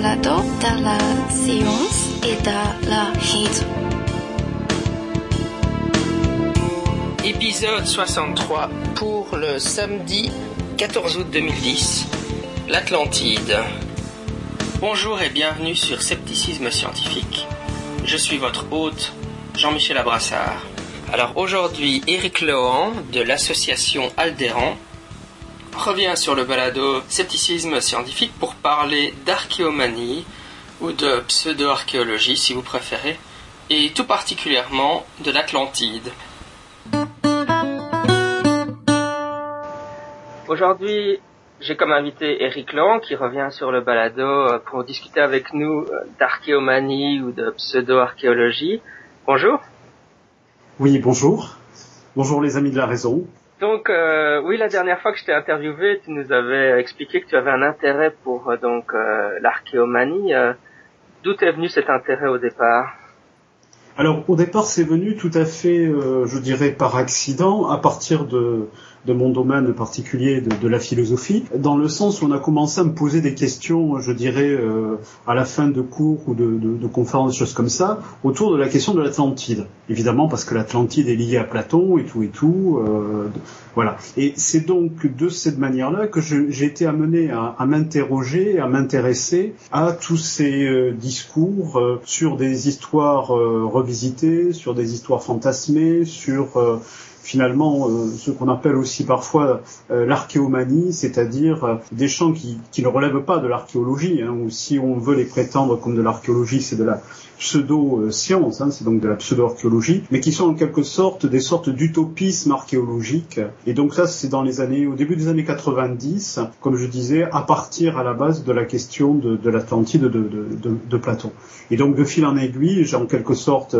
Balado de la science et de la raison. Épisode 63 pour le samedi 14 août 2010, l'Atlantide. Bonjour et bienvenue sur Scepticisme scientifique. Je suis votre hôte, Jean-Michel Abrassard. Alors aujourd'hui, Éric Lehan de l'association Aldéran revient sur le balado Scepticisme scientifique pour parler d'archéomanie ou de pseudo-archéologie si vous préférez, et tout particulièrement de l'Atlantide. Aujourd'hui, j'ai comme invité Eric Lang qui revient sur le balado euh, pour discuter avec nous euh, d'archéomanie ou de pseudo-archéologie. Bonjour. Oui, bonjour. Bonjour les amis de la raison. Donc euh, oui, la dernière fois que je t'ai interviewé, tu nous avais expliqué que tu avais un intérêt pour donc l'archéomanie. D'où est venu cet intérêt au départ? Alors au départ, c'est venu tout à fait, je dirais, par accident, à partir de de mon domaine particulier de, de, la philosophie, dans le sens où on a commencé à me poser des questions, je dirais, euh, à la fin de cours ou de, de, de, conférences, choses comme ça, autour de la question de l'Atlantide. Évidemment, parce que l'Atlantide est liée à Platon et tout et tout. Euh, voilà. Et c'est donc de cette manière-là que j'ai été amené à, à m'interroger, à m'intéresser à tous ces euh, discours euh, sur des histoires euh, revisitées, sur des histoires fantasmées, sur finalement euh, ce qu'on appelle aussi parfois euh, l'archéomanie, c'est-à-dire euh, des champs qui, qui, ne relèvent pas de l'archéologie, hein, ou si on veut les prétendre comme de l'archéologie, c'est de la pseudo-science, hein, c'est donc de la pseudo-archéologie, mais qui sont en quelque sorte des sortes d'utopisme archéologique. Et donc ça, c'est dans les années, au début des années 90, comme je disais, à partir à la base de la question de, de l'Atlantide de, de, de, Platon. Et donc de fil en aiguille, j'ai en quelque sorte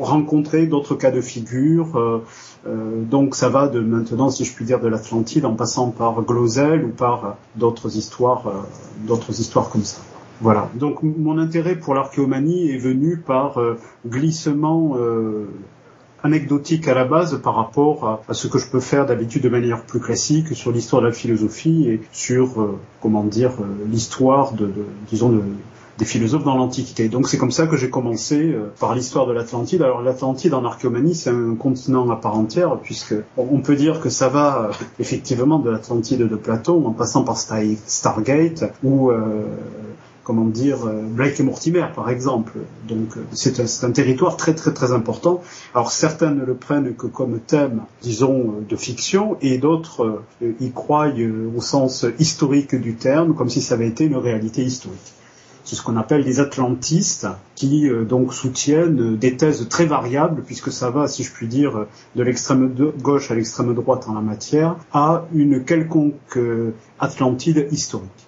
rencontré d'autres cas de figure, euh, donc ça va de maintenant, si je puis dire, de l'Atlantide en passant par Glosel ou par d'autres histoires, euh, d'autres histoires comme ça. Voilà. Donc mon intérêt pour l'archéomanie est venu par euh, glissement anecdotique à la base par rapport à, ce que je peux faire d'habitude de manière plus classique sur l'histoire de la philosophie et sur comment dire l'histoire de, disons de, des philosophes dans l'Antiquité. Donc c'est comme ça que j'ai commencé euh, par l'histoire de l'Atlantide. Alors l'Atlantide en archéomanie, c'est un continent à part entière, puisque on peut dire que ça va euh, effectivement de l'Atlantide de Platon, en passant par Stargate, ou euh, comment dire, Blake et Mortimer, par exemple. Donc c'est un, un, territoire très très très important. Alors certains ne le prennent que comme thème, disons, de fiction, et d'autres y croient au sens historique du terme, comme si ça avait été une réalité historique c'est ce qu'on appelle les atlantistes, qui euh, donc soutiennent des thèses très variables, puisque ça va, si je puis dire, de l'extrême gauche à l'extrême droite en la matière, à une quelconque euh, Atlantide historique.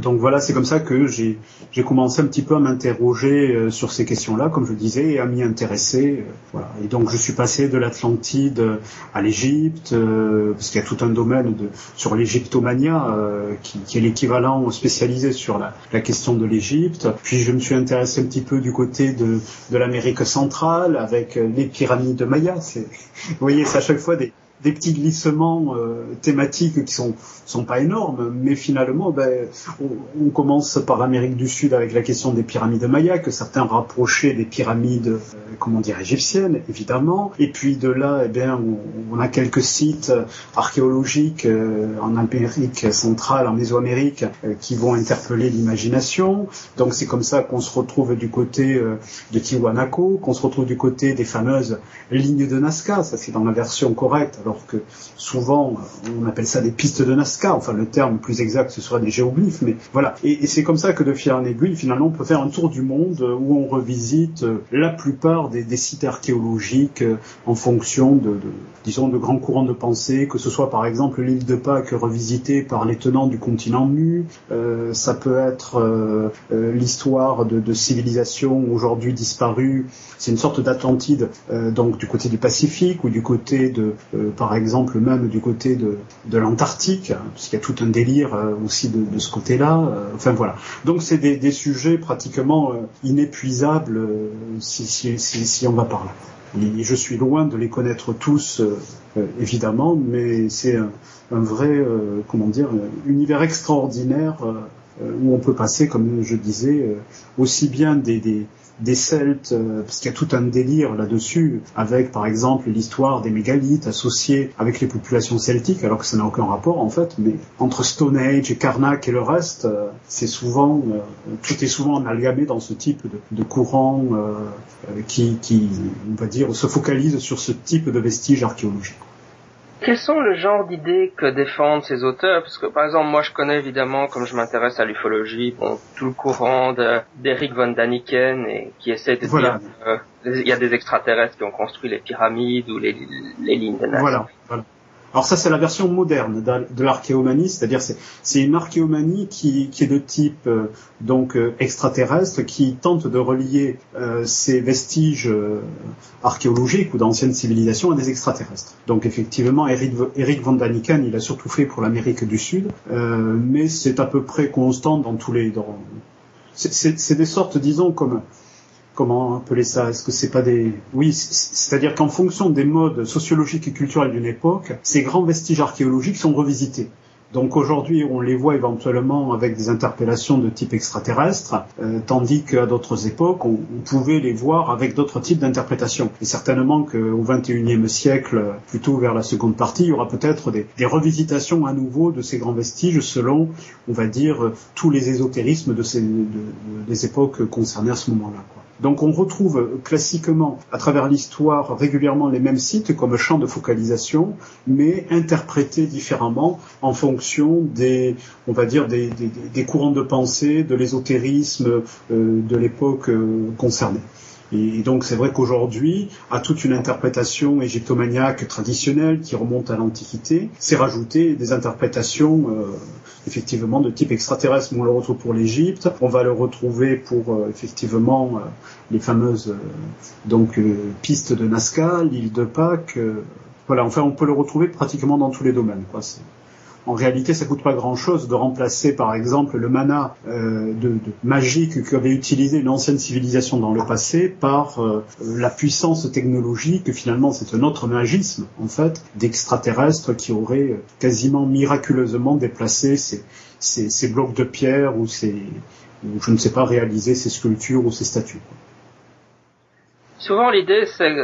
Donc voilà, c'est comme ça que j'ai commencé un petit peu à m'interroger euh, sur ces questions-là, comme je disais, et à m'y intéresser. Euh, voilà. Et donc je suis passé de l'Atlantide à l'Égypte, euh, parce qu'il y a tout un domaine de, sur l'égyptomania qui, qui, est l'équivalent spécialisé sur la, la question de l'Égypte. Puis je me suis intéressé un petit peu du côté de, de l'Amérique centrale avec les pyramides de Maya. Vous voyez, c'est à chaque fois des, des petits glissements euh, thématiques qui sont sont pas énormes, mais finalement, ben, on, commence par l'Amérique du Sud avec la question des pyramides mayas, que certains rapprochaient des pyramides, euh, comment dire, égyptiennes, évidemment. Et puis de là, eh bien, on, a quelques sites archéologiques euh, en Amérique centrale, en Mésoamérique, qui vont interpeller l'imagination. Donc c'est comme ça qu'on se retrouve du côté de Tiwanaku, qu'on se retrouve du côté des fameuses lignes de Nazca. Ça c'est dans la version correcte. Alors que souvent on appelle ça des pistes de Nazca, enfin le terme plus exact ce sera des géoglyphes, mais voilà. Et, c'est comme ça que de fil en aiguille, finalement, on peut faire un tour du monde où on revisite la plupart des, sites archéologiques en fonction de, disons, de grands courants de pensée, que ce soit par exemple l'île de Pâques revisitée par les tenants du continent nu, euh, ça peut être euh, euh, l'histoire de, civilisations aujourd'hui disparues, c'est une sorte d'Atlantide, donc du côté du Pacifique ou du côté de, par exemple même du côté de, l'Antarctique, hein, puisqu'il y a tout un délire euh, aussi de, ce côté-là. Euh, enfin voilà. Donc c'est des, sujets pratiquement euh, inépuisables si, on va par là. Je suis loin de les connaître tous, évidemment, mais c'est un, vrai, comment dire, univers extraordinaire où on peut passer, comme je disais, aussi bien des Celtes, euh, parce qu'il y a tout un délire là-dessus, avec par exemple l'histoire des mégalithes associés avec les populations celtiques, alors que ça n'a aucun rapport en fait, mais entre Stone Age et Karnak et le reste, euh, c'est souvent, euh, tout est souvent amalgamé dans ce type de, de courant qui, qui, on va dire, se focalise sur ce type de vestiges archéologiques. Quels sont le genre d'idées que défendent ces auteurs? Parce que par exemple, moi je connais évidemment, comme je m'intéresse à l'ufologie, bon, tout le courant d'Eric von Daniken et qui essaie de dire qu'il y a des extraterrestres qui ont construit les pyramides ou les, les lignes de Nazca. Voilà, voilà. Alors ça, c'est la version moderne de l'archéomanie, c'est-à-dire c'est une archéomanie qui, est de type euh, donc euh, extraterrestre, qui tente de relier euh, ces vestiges archéologiques ou d'anciennes civilisations à des extraterrestres. Donc effectivement, Eric, Eric van Daniken, il a surtout fait pour l'Amérique du Sud, mais c'est à peu près constant dans tous les... C'est des sortes, disons, comme comment appeler ça? Est-ce que c'est pas des oui, c'est-à-dire qu'en fonction des modes sociologiques et culturels d'une époque, ces grands vestiges archéologiques sont revisités. Donc aujourd'hui, on les voit éventuellement avec des interpellations de type extraterrestre, euh, tandis qu'à d'autres époques, on, pouvait les voir avec d'autres types d'interprétations. Et certainement qu'au XXIe siècle, plutôt vers la seconde partie, il y aura peut-être des, revisitations à nouveau de ces grands vestiges selon, on va dire, tous les ésotérismes des époques concernées à ce moment-là. Donc on retrouve classiquement à travers l'histoire régulièrement les mêmes sites comme champs de focalisation, mais interprétés différemment en fonction des, on va dire, des, courants de pensée, de l'ésotérisme euh, de l'époque euh, concernée. Et donc c'est vrai qu'aujourd'hui, à toute une interprétation égyptomaniaque traditionnelle qui remonte à l'Antiquité, c'est rajouté des interprétations euh, effectivement de type extraterrestre. On le retrouve pour l'Égypte, on va le retrouver pour euh, effectivement euh, les fameuses pistes de Nazca, l'île de Pâques. voilà, enfin on peut le retrouver pratiquement dans tous les domaines. En réalité, ça coûte pas grand-chose de remplacer, par exemple, le mana euh, de, de, magique qu'avait utilisé une ancienne civilisation dans le passé par euh, la puissance technologique. Finalement, c'est un autre magisme, en fait, d'extraterrestres qui auraient quasiment miraculeusement déplacé ces, ces, ces blocs de pierre ou je ne sais pas, réalisé ces sculptures ou ces statues. Souvent, l'idée, c'est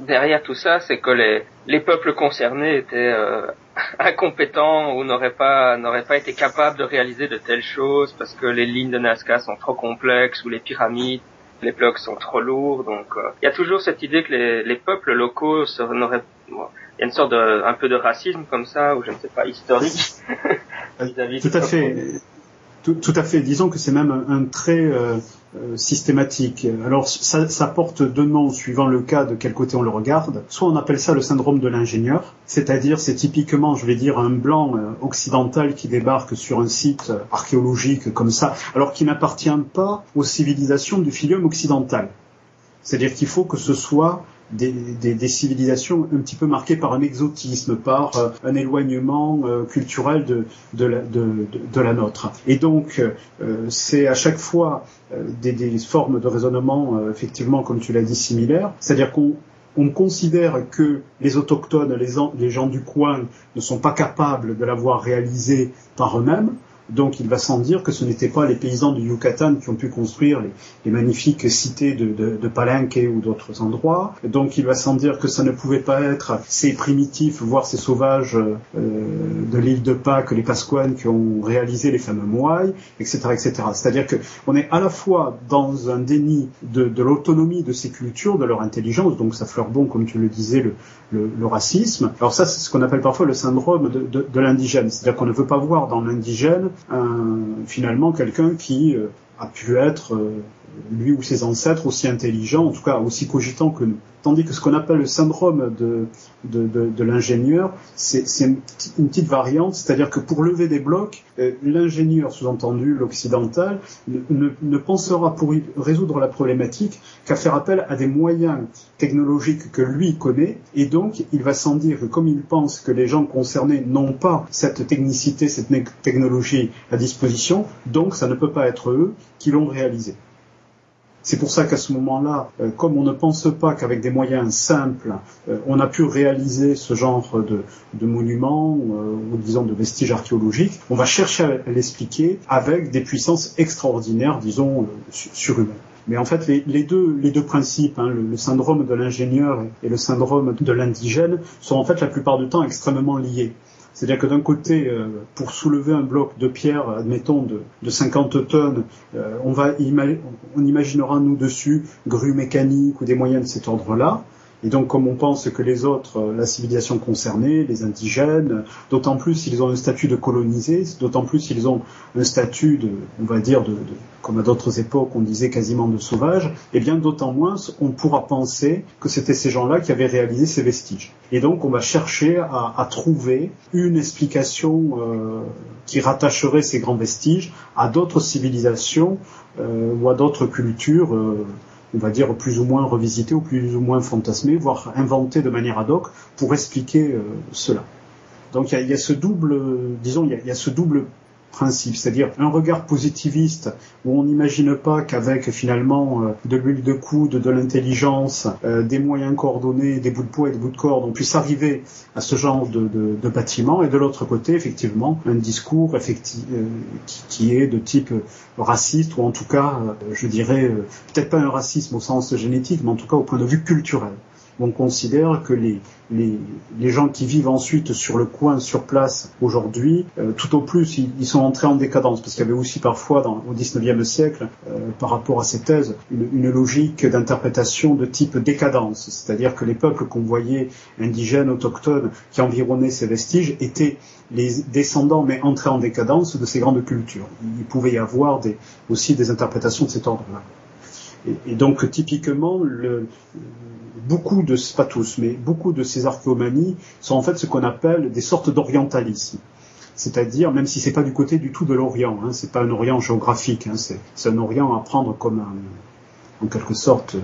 derrière tout ça, c'est que les, les peuples concernés étaient euh, incompétents ou n'auraient pas n'auraient pas été capables de réaliser de telles choses parce que les lignes de Nazca sont trop complexes ou les pyramides les blocs sont trop lourds. Donc euh, il y a toujours cette idée que les, les peuples locaux n'auraient il y a une sorte de un peu de racisme comme ça ou je ne sais pas historique. Tout à fait tout, à fait. Disons que c'est même un, trait euh, euh, systématique. Alors ça, ça, porte deux noms suivant le cas de quel côté on le regarde. Soit on appelle ça le syndrome de l'ingénieur, c'est-à-dire c'est typiquement, je vais dire, un blanc euh, occidental qui débarque sur un site archéologique comme ça, alors qui n'appartient pas aux civilisations du filium occidental. C'est-à-dire qu'il faut que ce soit des, des, des, civilisations un petit peu marquées par un exotisme, par euh, un éloignement euh, culturel de, de, la, de, de, la, nôtre. Et donc, euh, c'est à chaque fois des, des, formes de raisonnement, effectivement, comme tu l'as dit, similaires. C'est-à-dire qu'on on considère que les autochtones, les, les gens du coin, ne sont pas capables de l'avoir réalisé par eux-mêmes. Donc il va sans dire que ce n'étaient pas les paysans du Yucatan qui ont pu construire les, magnifiques cités de, de, Palenque ou d'autres endroits. Donc il va sans dire que ça ne pouvait pas être ces primitifs, voire ces sauvages euh, de l'île de Pâques, les Pasquanes, qui ont réalisé les fameux Moai, etc. etc. C'est-à-dire qu'on est à la fois dans un déni de, l'autonomie de ces cultures, de leur intelligence, donc ça fleure bon, comme tu le disais, le, le, racisme. Alors ça, c'est ce qu'on appelle parfois le syndrome de, de l'indigène. C'est-à-dire qu'on ne veut pas voir dans l'indigène finalement quelqu'un qui euh, a pu être euh, lui ou ses ancêtres aussi intelligents, en tout cas aussi cogitants que nous. Tandis que ce qu'on appelle le syndrome de, l'ingénieur, c'est une, petite variante, c'est-à-dire que pour lever des blocs, euh, l'ingénieur, sous-entendu l'occidental, ne, ne, pensera pour résoudre la problématique qu'à faire appel à des moyens technologiques que lui connaît, et donc il va sans dire que comme il pense que les gens concernés n'ont pas cette technicité, cette technologie à disposition, donc ça ne peut pas être eux qui l'ont réalisé. C'est pour ça qu'à ce moment-là, euh, comme on ne pense pas qu'avec des moyens simples, euh, on a pu réaliser ce genre de, monuments ou disons de vestiges archéologiques, on va chercher à l'expliquer avec des puissances extraordinaires, disons, surhumaines. Mais en fait, les, deux, les deux principes, hein, le, syndrome de l'ingénieur et le syndrome de l'indigène, sont en fait la plupart du temps extrêmement liés. C'est-à-dire que d'un côté, euh, pour soulever un bloc de pierre, admettons de, de 50 tonnes, euh, on, va on imaginera nous dessus grues mécaniques ou des moyens de cet ordre-là. Et donc, comme on pense que les autres, la civilisation concernée, les indigènes, d'autant plus s'ils ont un statut de colonisé, d'autant plus s'ils ont un statut de, on va dire, de, comme à d'autres époques, on disait quasiment de sauvage, et eh bien d'autant moins on pourra penser que c'était ces gens-là qui avaient réalisé ces vestiges. Et donc, on va chercher à, à trouver une explication euh, qui rattacherait ces grands vestiges à d'autres civilisations euh, ou à d'autres cultures. Euh, on va dire, plus ou moins revisité ou plus ou moins fantasmé, voire inventé de manière ad hoc pour expliquer euh, cela. Donc il y a, ce double, disons, il y a ce double principe, c'est-à-dire un regard positiviste où on n'imagine pas qu'avec finalement euh, de l'huile de coude, de l'intelligence, euh, des moyens coordonnés, des bouts de poids et des bouts de corde, on puisse arriver à ce genre de, bâtiment, et de l'autre côté, effectivement, un discours effectif, euh, qui, qui, est de type raciste, ou en tout cas, je dirais, peut-être pas un racisme au sens génétique, mais en tout cas au point de vue culturel on considère que les, les, les, gens qui vivent ensuite sur le coin, sur place, aujourd'hui, euh, tout au plus, ils, sont entrés en décadence, parce qu'il y avait aussi parfois, au XIXe siècle, euh, par rapport à ces thèses, une, logique d'interprétation de type décadence, c'est-à-dire que les peuples qu'on voyait indigènes, autochtones, qui environnaient ces vestiges, étaient les descendants, mais entrés en décadence de ces grandes cultures. Il pouvait y avoir aussi des interprétations de cet ordre-là. Et, et, donc, typiquement, le, beaucoup de, pas mais beaucoup de ces archéomanies sont en fait ce qu'on appelle des sortes d'orientalisme. C'est-à-dire, même si c'est pas du côté du tout de l'Orient, hein, c'est pas un Orient géographique, hein, c'est un Orient à prendre comme un, en quelque sorte euh,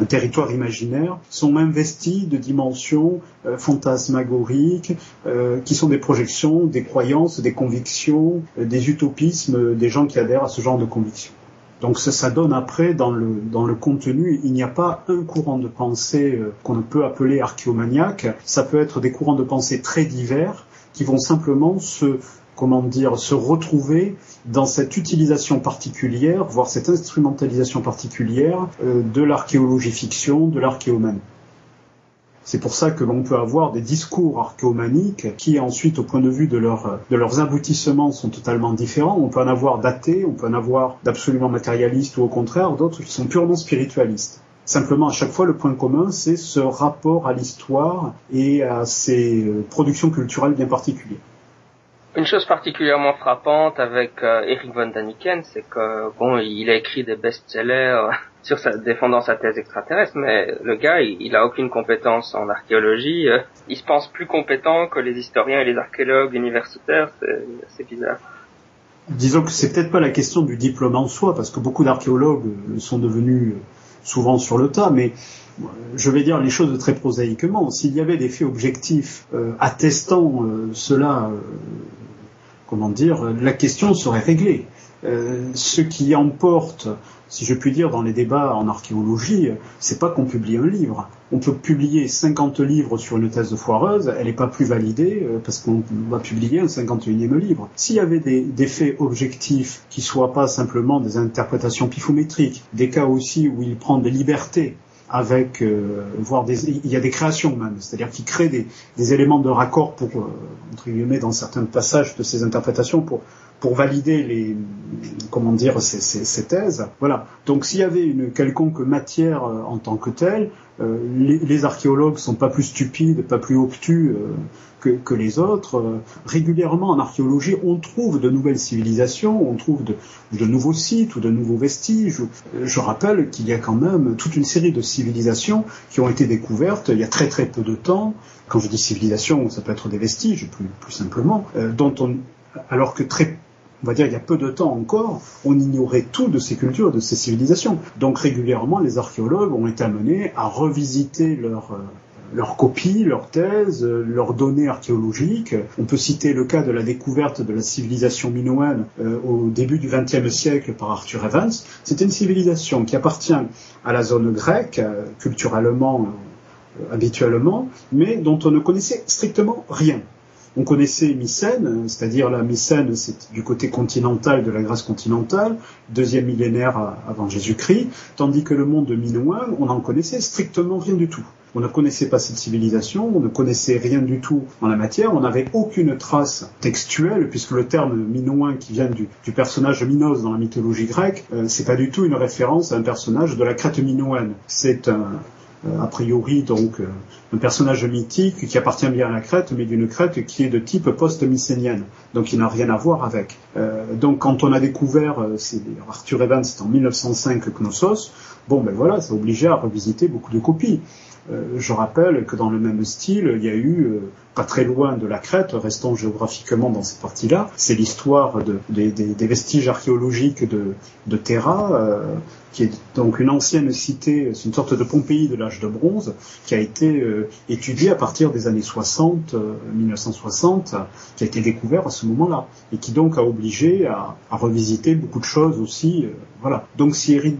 un territoire imaginaire, sont investis de dimensions euh, fantasmagoriques, euh, qui sont des projections, des croyances, des convictions, des utopismes des gens qui adhèrent à ce genre de convictions. Donc ça, ça, donne après dans le, dans le contenu, il n'y a pas un courant de pensée euh, qu'on peut appeler archéomaniaque, ça peut être des courants de pensée très divers qui vont simplement se comment dire, se retrouver dans cette utilisation particulière, voire cette instrumentalisation particulière euh, de l'archéologie fiction, de l'archéomanie. C'est pour ça que l'on peut avoir des discours archéomaniques qui ensuite, au point de vue de, leur, de leurs aboutissements, sont totalement différents. On peut en avoir d'athées, on peut en avoir d'absolument matérialistes ou au contraire d'autres qui sont purement spiritualistes. Simplement, à chaque fois, le point commun, c'est ce rapport à l'histoire et à ses euh, productions culturelles bien particulières. Une chose particulièrement frappante avec euh, Eric von Daniken, c'est que bon, il a écrit des best-sellers sur sa, défendant sa thèse extraterrestre, mais le gars, il, il a aucune compétence en archéologie. Euh, il se pense plus compétent que les historiens et les archéologues universitaires. C'est bizarre. Disons que c'est peut-être pas la question du diplôme en soi, parce que beaucoup d'archéologues sont devenus souvent sur le tas, mais je vais dire les choses très prosaïquement. S'il y avait des faits objectifs euh, attestant euh, cela, comment dire, la question serait réglée. ce qui emporte si je puis dire, dans les débats en archéologie, c'est pas qu'on publie un livre. On peut publier 50 livres sur une thèse de foireuse, elle n'est pas plus validée euh, parce qu'on va publier un 51e livre. S'il y avait des, des, faits objectifs qui soient pas simplement des interprétations pifométriques, des cas aussi où il prend des libertés avec euh, voire des il y a des créations même, c'est-à-dire qu'il crée des, éléments de raccord pour euh, entre guillemets dans certains passages de ces interprétations pour pour valider les comment dire ces, thèses. Voilà. Donc s'il y avait une quelconque matière euh, en tant que telle, euh, les, les, archéologues sont pas plus stupides, pas plus obtus euh, que, que, les autres. régulièrement en archéologie, on trouve de nouvelles civilisations, on trouve de, de nouveaux sites ou de nouveaux vestiges. Je rappelle qu'il y a quand même toute une série de civilisations qui ont été découvertes il y a très très peu de temps. Quand je dis civilisation, ça peut être des vestiges, plus, plus simplement, dont on, alors que très on va dire il y a peu de temps encore, on ignorait tout de ces cultures, de ces civilisations. Donc régulièrement, les archéologues ont été amenés à revisiter euh, leurs copies, leurs thèses, leurs données archéologiques. On peut citer le cas de la découverte de la civilisation minoenne au début du XXe siècle par Arthur Evans. C'était une civilisation qui appartient à la zone grecque, culturellement, habituellement, mais dont on ne connaissait strictement rien. On connaissait Mycène, c'est-à-dire la Mycène, c'est du côté continental de la Grèce continentale, deuxième millénaire avant Jésus-Christ, tandis que le monde minoen, on n'en connaissait strictement rien du tout. On ne connaissait pas cette civilisation, on ne connaissait rien du tout en la matière, on n'avait aucune trace textuelle, puisque le terme minoen qui vient du, personnage Minos dans la mythologie grecque, euh, c'est pas du tout une référence à un personnage de la Crète minoenne. C'est un, a priori donc euh, un personnage mythique qui appartient bien à la Crète, mais d'une Crète qui est de type post-mycénienne, donc il n'a rien à voir avec. Euh, donc quand on a découvert, c'est Arthur Evans, c'est en 1905 Knossos, bon ben voilà, ça obligeait à revisiter beaucoup de copies. Je rappelle que dans le même style, il y a eu, pas très loin de la Crète, restons géographiquement dans cette partie-là, c'est l'histoire de, des vestiges archéologiques de, de Terra, qui est donc une ancienne cité, c'est une sorte de Pompéi de l'âge de bronze, qui a été euh, étudiée à partir des années 60, 1960, euh, qui a été découvert à ce moment-là, et qui donc a obligé à, revisiter beaucoup de choses aussi. Euh, voilà. Donc si Eric,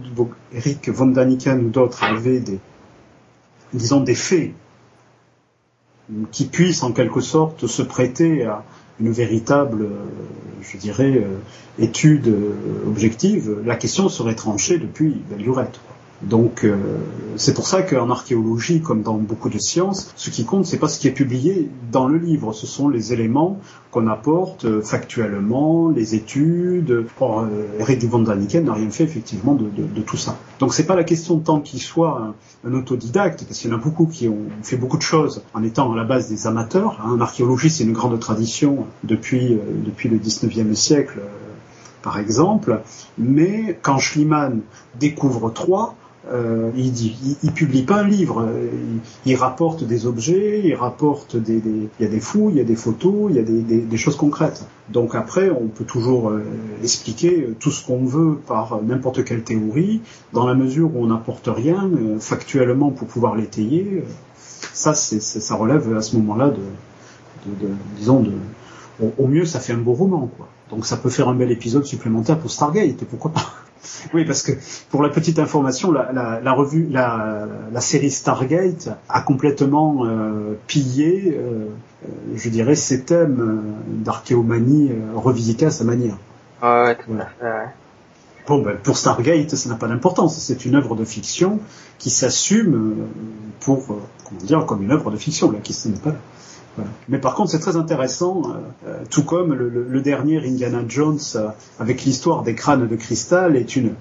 Eric von Daniken ou d'autres avaient des, disons, des faits qui puissent en quelque sorte se prêter à, une véritable, euh, je dirais, euh, étude euh, objective, la question serait tranchée depuis lurette. Donc euh, c'est pour ça qu'en archéologie, comme dans beaucoup de sciences, ce qui compte, c'est pas ce qui est publié dans le livre, ce sont les éléments qu'on apporte euh, factuellement, les études. Or, euh, Eric n'a rien fait effectivement de, tout ça. Donc c'est pas la question de tant qu'il soit un, autodidacte, parce qu'il y en a beaucoup qui ont fait beaucoup de choses en étant à la base des amateurs. Hein. En archéologie, c'est une grande tradition depuis depuis le 19e siècle par exemple, mais quand Schliemann découvre trois, euh, il, dit, publie pas un livre, il, rapporte des objets, il rapporte des, il y a des fouilles, il y a des photos, il y a des, choses concrètes. Donc après, on peut toujours euh, expliquer tout ce qu'on veut par n'importe quelle théorie, dans la mesure où on n'apporte rien euh, factuellement pour pouvoir l'étayer. ça, c'est, ça relève à ce moment-là de, disons, de, au, mieux, ça fait un beau roman, quoi. Donc ça peut faire un bel épisode supplémentaire pour Stargate, pourquoi pas Oui, parce que pour la petite information, la, revue, la, série Stargate a complètement euh, pillé, euh, euh, je dirais, ces thèmes d'archéomanie revisités à sa manière. Ah ouais, Bon, ben, pour Stargate, ça n'a pas d'importance. C'est une œuvre de fiction qui s'assume pour, comment dire, comme une œuvre de fiction. La question n'est pas là. Mais par contre, c'est très intéressant, euh, euh, tout comme le, dernier Indiana Jones, euh, avec l'histoire des crânes de cristal, est une,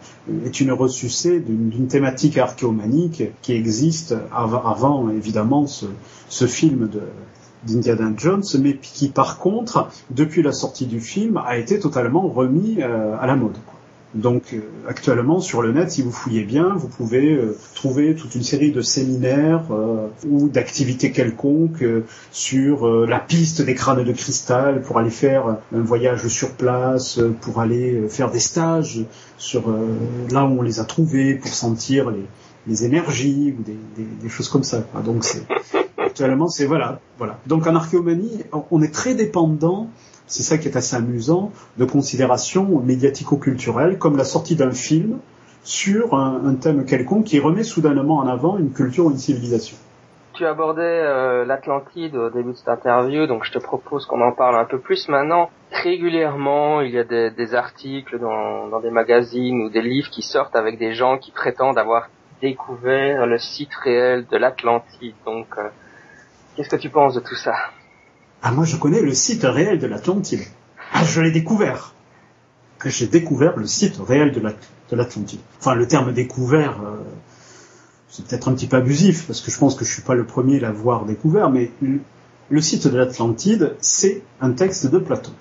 est une ressucée d'une thématique archéomanique qui existe avant, évidemment, ce, film de, d'Indiana Jones, mais qui par contre, depuis la sortie du film, a été totalement remis à la mode. Donc euh, actuellement sur le net, si vous fouillez bien, vous pouvez euh, trouver toute une série de séminaires euh, ou d'activités quelconques sur la piste des crânes de cristal pour aller faire un voyage sur place, pour aller faire des stages sur là où on les a trouvés, pour sentir les, les énergies ou des, des, choses comme ça. Donc c'est actuellement c'est voilà voilà. Donc en archéomanie, on est très dépendant c'est ça qui est assez amusant, de considérations médiatico-culturelles, comme la sortie d'un film sur un, thème quelconque qui remet soudainement en avant une culture ou une civilisation. Tu abordais euh, l'Atlantide au début de cette interview, donc je te propose qu'on en parle un peu plus maintenant. Régulièrement, il y a des, articles dans, des magazines ou des livres qui sortent avec des gens qui prétendent avoir découvert le site réel de l'Atlantide. Donc, euh, qu'est-ce que tu penses de tout ça? Ah, moi, je connais le site réel de l'Atlantide. Ah, je l'ai découvert. J'ai découvert le site réel de l'Atlantide. Enfin, le terme découvert, euh, c'est peut-être un petit peu abusif, parce que je pense que je suis pas le premier à l'avoir découvert, mais le site de l'Atlantide, c'est un texte de Platon.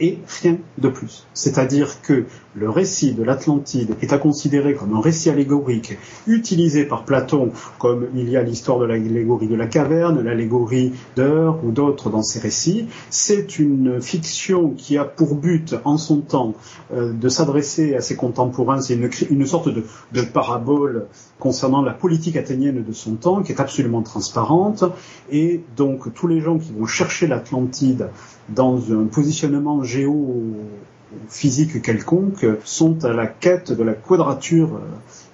Et rien de plus. C'est-à-dire que le récit de l'Atlantide est à considérer comme un récit allégorique utilisé par Platon, comme il y a l'histoire de l'allégorie de la caverne, l'allégorie d'Heure ou d'autres dans ses récits. C'est une fiction qui a pour but, en son temps, euh, de s'adresser à ses contemporains. C'est une, sorte de parabole concernant la politique athénienne de son temps, qui est absolument transparente. Et donc, tous les gens qui vont chercher l'Atlantide dans un positionnement géo physique quelconque sont à la quête de la quadrature euh,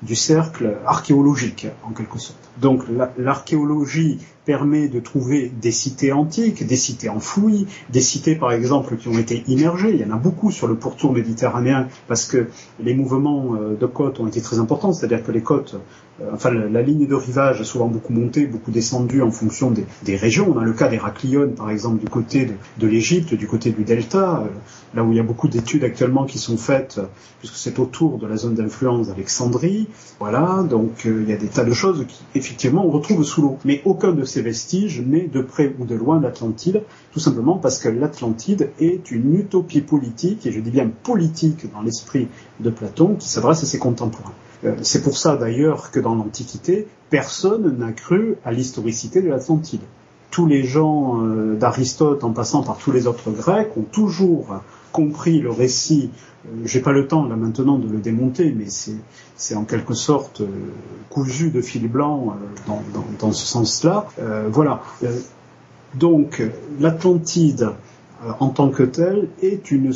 du cercle archéologique, en quelque sorte. Donc l'archéologie permet de trouver des cités antiques, des cités enfouies, des cités par exemple qui ont été immergées. Il y en a beaucoup sur le pourtour méditerranéen parce que les mouvements euh, de côtes ont été très importants, c'est-à-dire que les côtes euh, enfin la, ligne de rivage a souvent beaucoup monté, beaucoup descendu en fonction des, régions. On a le cas d'Héraclion, par exemple, du côté de, l'Égypte, du côté du delta, euh, là où il y a beaucoup d'études actuellement qui sont faites, puisque c'est autour de la zone d'influence d'Alexandrie. Voilà, donc euh, il y a des tas de choses qui, effectivement, on retrouve sous l'eau. Mais aucun de ces vestiges n'est de près ou de loin l'Atlantide, tout simplement parce que l'Atlantide est une utopie politique, et je dis bien politique dans l'esprit de Platon, qui s'adresse à ses contemporains. Euh, c'est pour ça d'ailleurs que dans l'Antiquité, personne n'a cru à l'historicité de l'Atlantide. Tous les gens euh, d'Aristote, en passant par tous les autres Grecs, ont toujours compris le récit. Euh, j'ai pas le temps là maintenant de le démonter, mais c'est en quelque sorte cousu de fil blanc dans, ce sens-là. voilà. donc l'Atlantide en tant que telle est une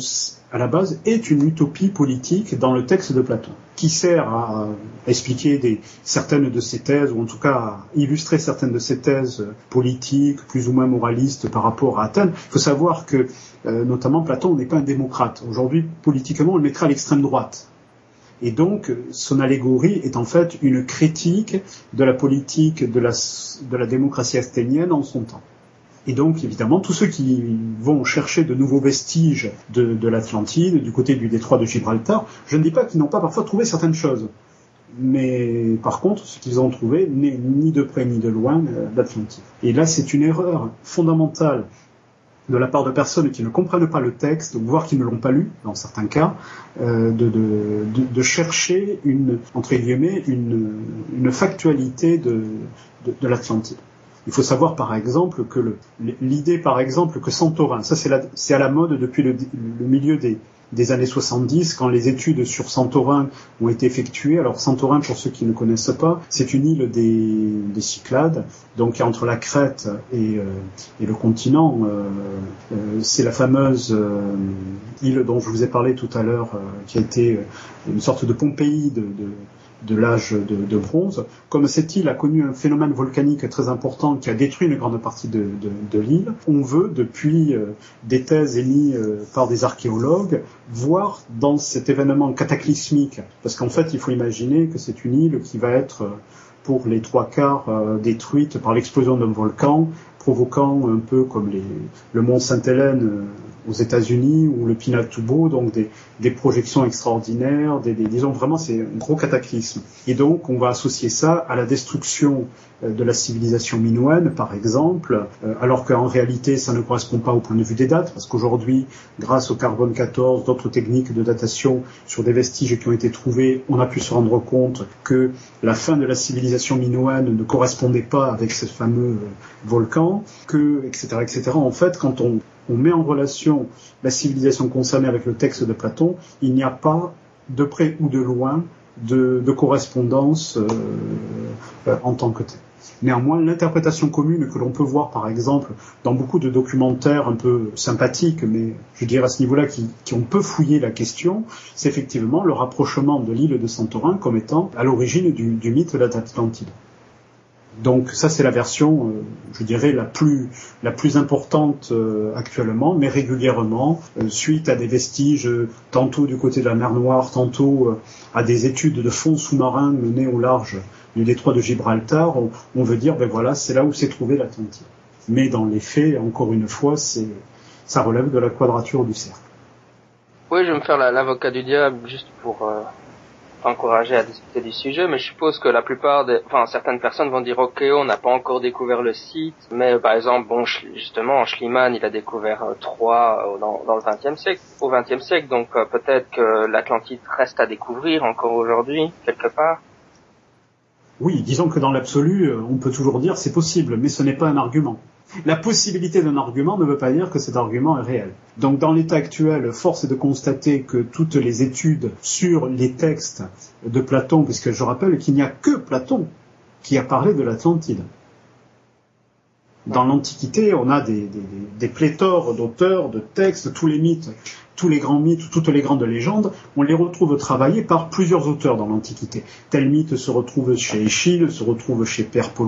à la base, est une utopie politique dans le texte de Platon, qui sert à expliquer des, certaines de ses thèses, ou en tout cas à illustrer certaines de ses thèses politiques, plus ou moins moralistes par rapport à Athènes. Il faut savoir que, euh, notamment, Platon n'est pas un démocrate. Aujourd'hui, politiquement, on le mettrait à l'extrême droite. Et donc, son allégorie est en fait une critique de la politique de la, démocratie athénienne en son temps. Et donc, évidemment, tous ceux qui vont chercher de nouveaux vestiges de, l'Atlantide, du côté du détroit de Gibraltar, je ne dis pas qu'ils n'ont pas parfois trouvé certaines choses. Mais par contre, ce qu'ils ont trouvé n'est ni de près ni de loin euh, l'Atlantide. Et là, c'est une erreur fondamentale de la part de personnes qui ne comprennent pas le texte, voire qui ne l'ont pas lu, dans certains cas, euh, de, chercher une, entre guillemets, une, une factualité de, de l'Atlantide. Il faut savoir par exemple que l'idée par exemple que Santorin, ça c'est à la mode depuis le, milieu des, années 70 quand les études sur Santorin ont été effectuées. Alors Santorin, pour ceux qui ne connaissent pas, c'est une île des, Cyclades, donc entre la Crète et, euh, le continent. Euh, euh, c'est la fameuse île dont je vous ai parlé tout à l'heure, qui a été une sorte de Pompéi de l'âge de, bronze. Comme cette île a connu un phénomène volcanique très important qui a détruit une grande partie de, l'île, on veut, depuis euh, des thèses émises euh, par des archéologues, voir dans cet événement cataclysmique, parce qu'en fait, il faut imaginer que c'est une île qui va être euh, pour les trois quarts détruite par l'explosion d'un volcan, provoquant un peu comme le mont Sainte-Hélène aux États-Unis ou le Pinatubo, donc des, projections extraordinaires, disons vraiment c'est un gros cataclysme. Et donc on va associer ça à la destruction euh, de la civilisation minoenne, par exemple, euh, alors qu'en réalité ça ne correspond pas au point de vue des dates, parce qu'aujourd'hui, grâce au carbone 14, d'autres techniques de datation sur des vestiges qui ont été trouvés, on a pu se rendre compte que la fin de la civilisation minoenne ne correspondait pas avec ce fameux euh, volcan, que etc etc. En fait, quand on on met en relation la civilisation concernée avec le texte de Platon, il n'y a pas de près ou de loin de, correspondance euh, euh, en tant que tel. Néanmoins, l'interprétation commune que l'on peut voir, par exemple, dans beaucoup de documentaires un peu sympathiques, mais je dirais à ce niveau-là, qui, ont peu fouillé la question, c'est effectivement le rapprochement de l'île de Santorin comme étant à l'origine du, du mythe d'Atlantide. Donc ça c'est la version, euh, je dirais, la plus, la plus importante euh, actuellement, mais régulièrement, euh, suite à des vestiges, tantôt du côté de la mer Noire, tantôt à des études de fonds sous-marins menées au large du détroit de Gibraltar, on, veut dire, ben voilà, c'est là où s'est trouvé l'Atlantique. Mais dans les faits, encore une fois, c'est, ça relève de la quadrature du cercle. Oui, je vais me faire l'avocat du diable juste pour encouragé à discuter du sujet, mais je suppose que la plupart des, enfin certaines personnes vont dire ok, on n'a pas encore découvert le site, mais par exemple, bon, justement, Schliemann, il a découvert euh, trois dans, dans, le XXe siècle, au XXe siècle, donc peut-être que l'Atlantide reste à découvrir encore aujourd'hui quelque part. Oui, disons que dans l'absolu, on peut toujours dire c'est possible, mais ce n'est pas un argument. La possibilité d'un argument ne veut pas dire que cet argument est réel. Donc dans l'état actuel, force est de constater que toutes les études sur les textes de Platon, puisque je rappelle qu'il n'y a que Platon qui a parlé de l'Atlantide. Dans l'Antiquité, on a des, des pléthores d'auteurs, de textes, tous les mythes tous les grands mythes, toutes les grandes légendes, on les retrouve travaillés par plusieurs auteurs dans l'Antiquité. Tel mythe se retrouve chez Échille, se retrouve chez Père Paul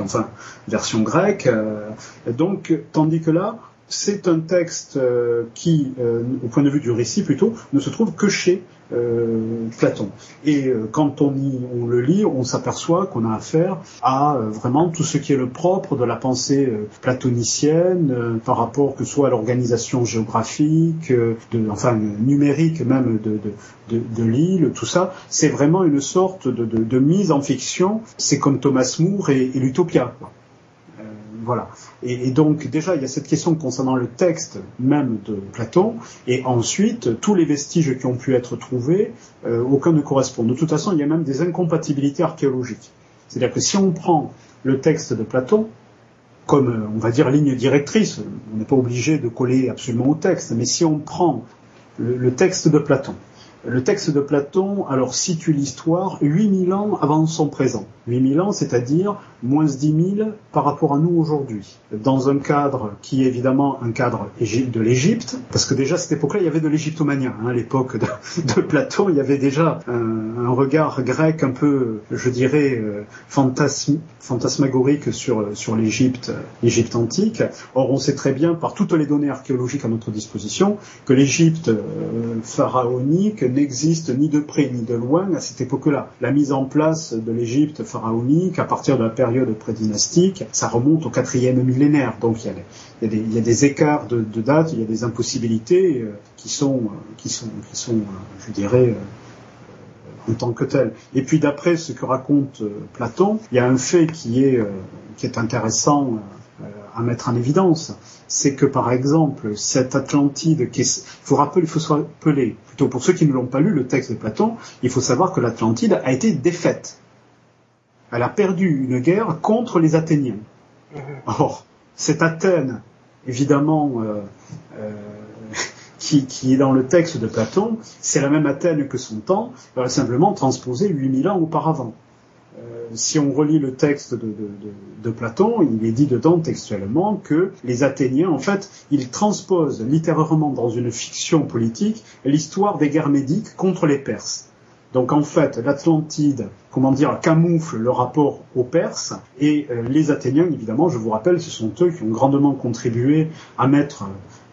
enfin, version grecque. Euh, donc, tandis que là, c'est un texte euh, qui, euh, au point de vue du récit plutôt, ne se trouve que chez euh, Platon. Et quand on, y, on le lit, on s'aperçoit qu'on a affaire à vraiment tout ce qui est le propre de la pensée platonicienne par rapport que ce soit à l'organisation géographique, de, enfin numérique même de, de, de l'île, tout ça. C'est vraiment une sorte de, mise en fiction. C'est comme Thomas More et, et l'Utopia. Voilà. Et, donc déjà, il y a cette question concernant le texte même de Platon, et ensuite, tous les vestiges qui ont pu être trouvés, euh, aucun ne correspond. De toute façon, il y a même des incompatibilités archéologiques. C'est-à-dire que si on prend le texte de Platon, comme, euh, on va dire, ligne directrice, on n'est pas obligé de coller absolument au texte, mais si on prend le texte de Platon, le texte de Platon alors situe l'histoire 8000 ans avant son présent. 8000 ans, c'est-à-dire moins 10 000 par rapport à nous aujourd'hui. Dans un cadre qui est évidemment un cadre de l'Égypte, parce que déjà à cette époque-là, il y avait de l'égyptomania. Hein, à l'époque de, Platon, il y avait déjà un, regard grec un peu, je dirais, euh, fantasmagorique sur, sur l'Égypte, antique. Or, on sait très bien, par toutes les données archéologiques à notre disposition, que l'Égypte euh, pharaonique n'existe ni de près ni de loin à cette époque-là. La mise en place de l'Égypte pharaonique à partir de la période prédynastique, ça remonte au quatrième millénaire. Donc il y a, des, écarts de, date, il y a des impossibilités euh, qui sont, euh, qui sont, qui sont, euh, je dirais, en tant que telles. Et puis d'après ce que raconte Platon, il y a un fait qui est, qui est intéressant à mettre en évidence, c'est que par exemple cette Atlantide, qui il faut il faut se rappeler, plutôt pour ceux qui ne l'ont pas lu le texte de Platon, il faut savoir que l'Atlantide a été défaite. Elle a perdu une guerre contre les Athéniens. Mhm. Or, cette Athènes, évidemment, euh, euh, qui, est dans le texte de Platon, c'est la même Athènes que son temps, simplement transposée 8000 ans auparavant. Euh, si on relit le texte de, Platon, il est dit dedans textuellement que les Athéniens, en fait, ils transposent littéralement dans une fiction politique l'histoire des guerres médiques contre les Perses. Donc en fait, l'Atlantide, comment dire, camoufle le rapport aux Perses. Et euh, les Athéniens, évidemment, je vous rappelle, ce sont eux qui ont grandement contribué à mettre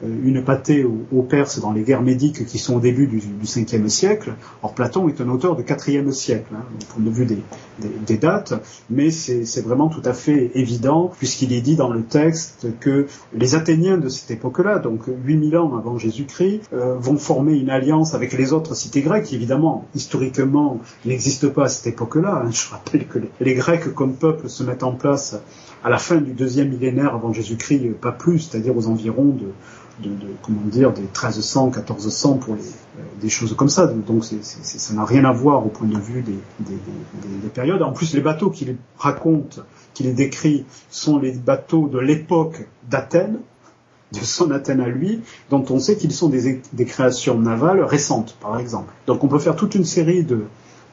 euh, une pâtée aux, Perses dans les guerres médiques qui sont au début du, du 5e siècle. Or, Platon est un auteur du 4e siècle, hein, au point de vue des, dates, mais c'est vraiment tout à fait évident, puisqu'il est dit dans le texte que les Athéniens de cette époque-là, donc 8000 ans avant Jésus-Christ, euh, vont former une alliance avec les autres cités grecques, qui évidemment, historiquement, n'existent pas à cette époque-là. Hein. Je rappelle que les Grecs, comme peuple, se mettent en place à la fin du deuxième millénaire avant Jésus-Christ, pas plus, c'est-à-dire aux environs de comment dire des 1300, 1400 pour les, euh, des choses comme ça. Donc ça n'a rien à voir au point de vue des, des, des, périodes. En plus, les bateaux qu'il raconte, qu'il décrit, sont les bateaux de l'époque d'Athènes, de son Athènes à lui, dont on sait qu'ils sont des créations navales récentes, par exemple. Donc on peut faire toute une série de,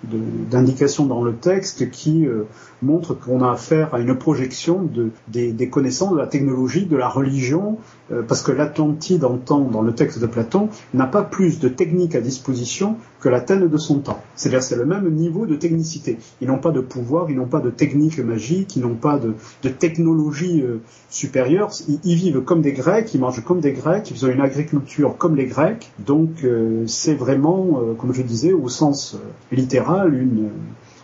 d'indications dans le texte qui euh, montrent qu'on a affaire à une projection de, des, connaissances de la technologie, de la religion, parce que l'Atlantide, en temps, dans le texte de Platon, n'a pas plus de techniques à disposition que l'Athènes de son temps. C'est-à-dire c'est le même niveau de technicité. Ils n'ont pas de pouvoir, ils n'ont pas de technique magique, ils n'ont pas de, de technologie euh, supérieure. Ils, vivent comme des Grecs, ils mangent comme des Grecs, ils ont une agriculture comme les Grecs. Donc c'est vraiment, comme je disais, au sens littéral, une,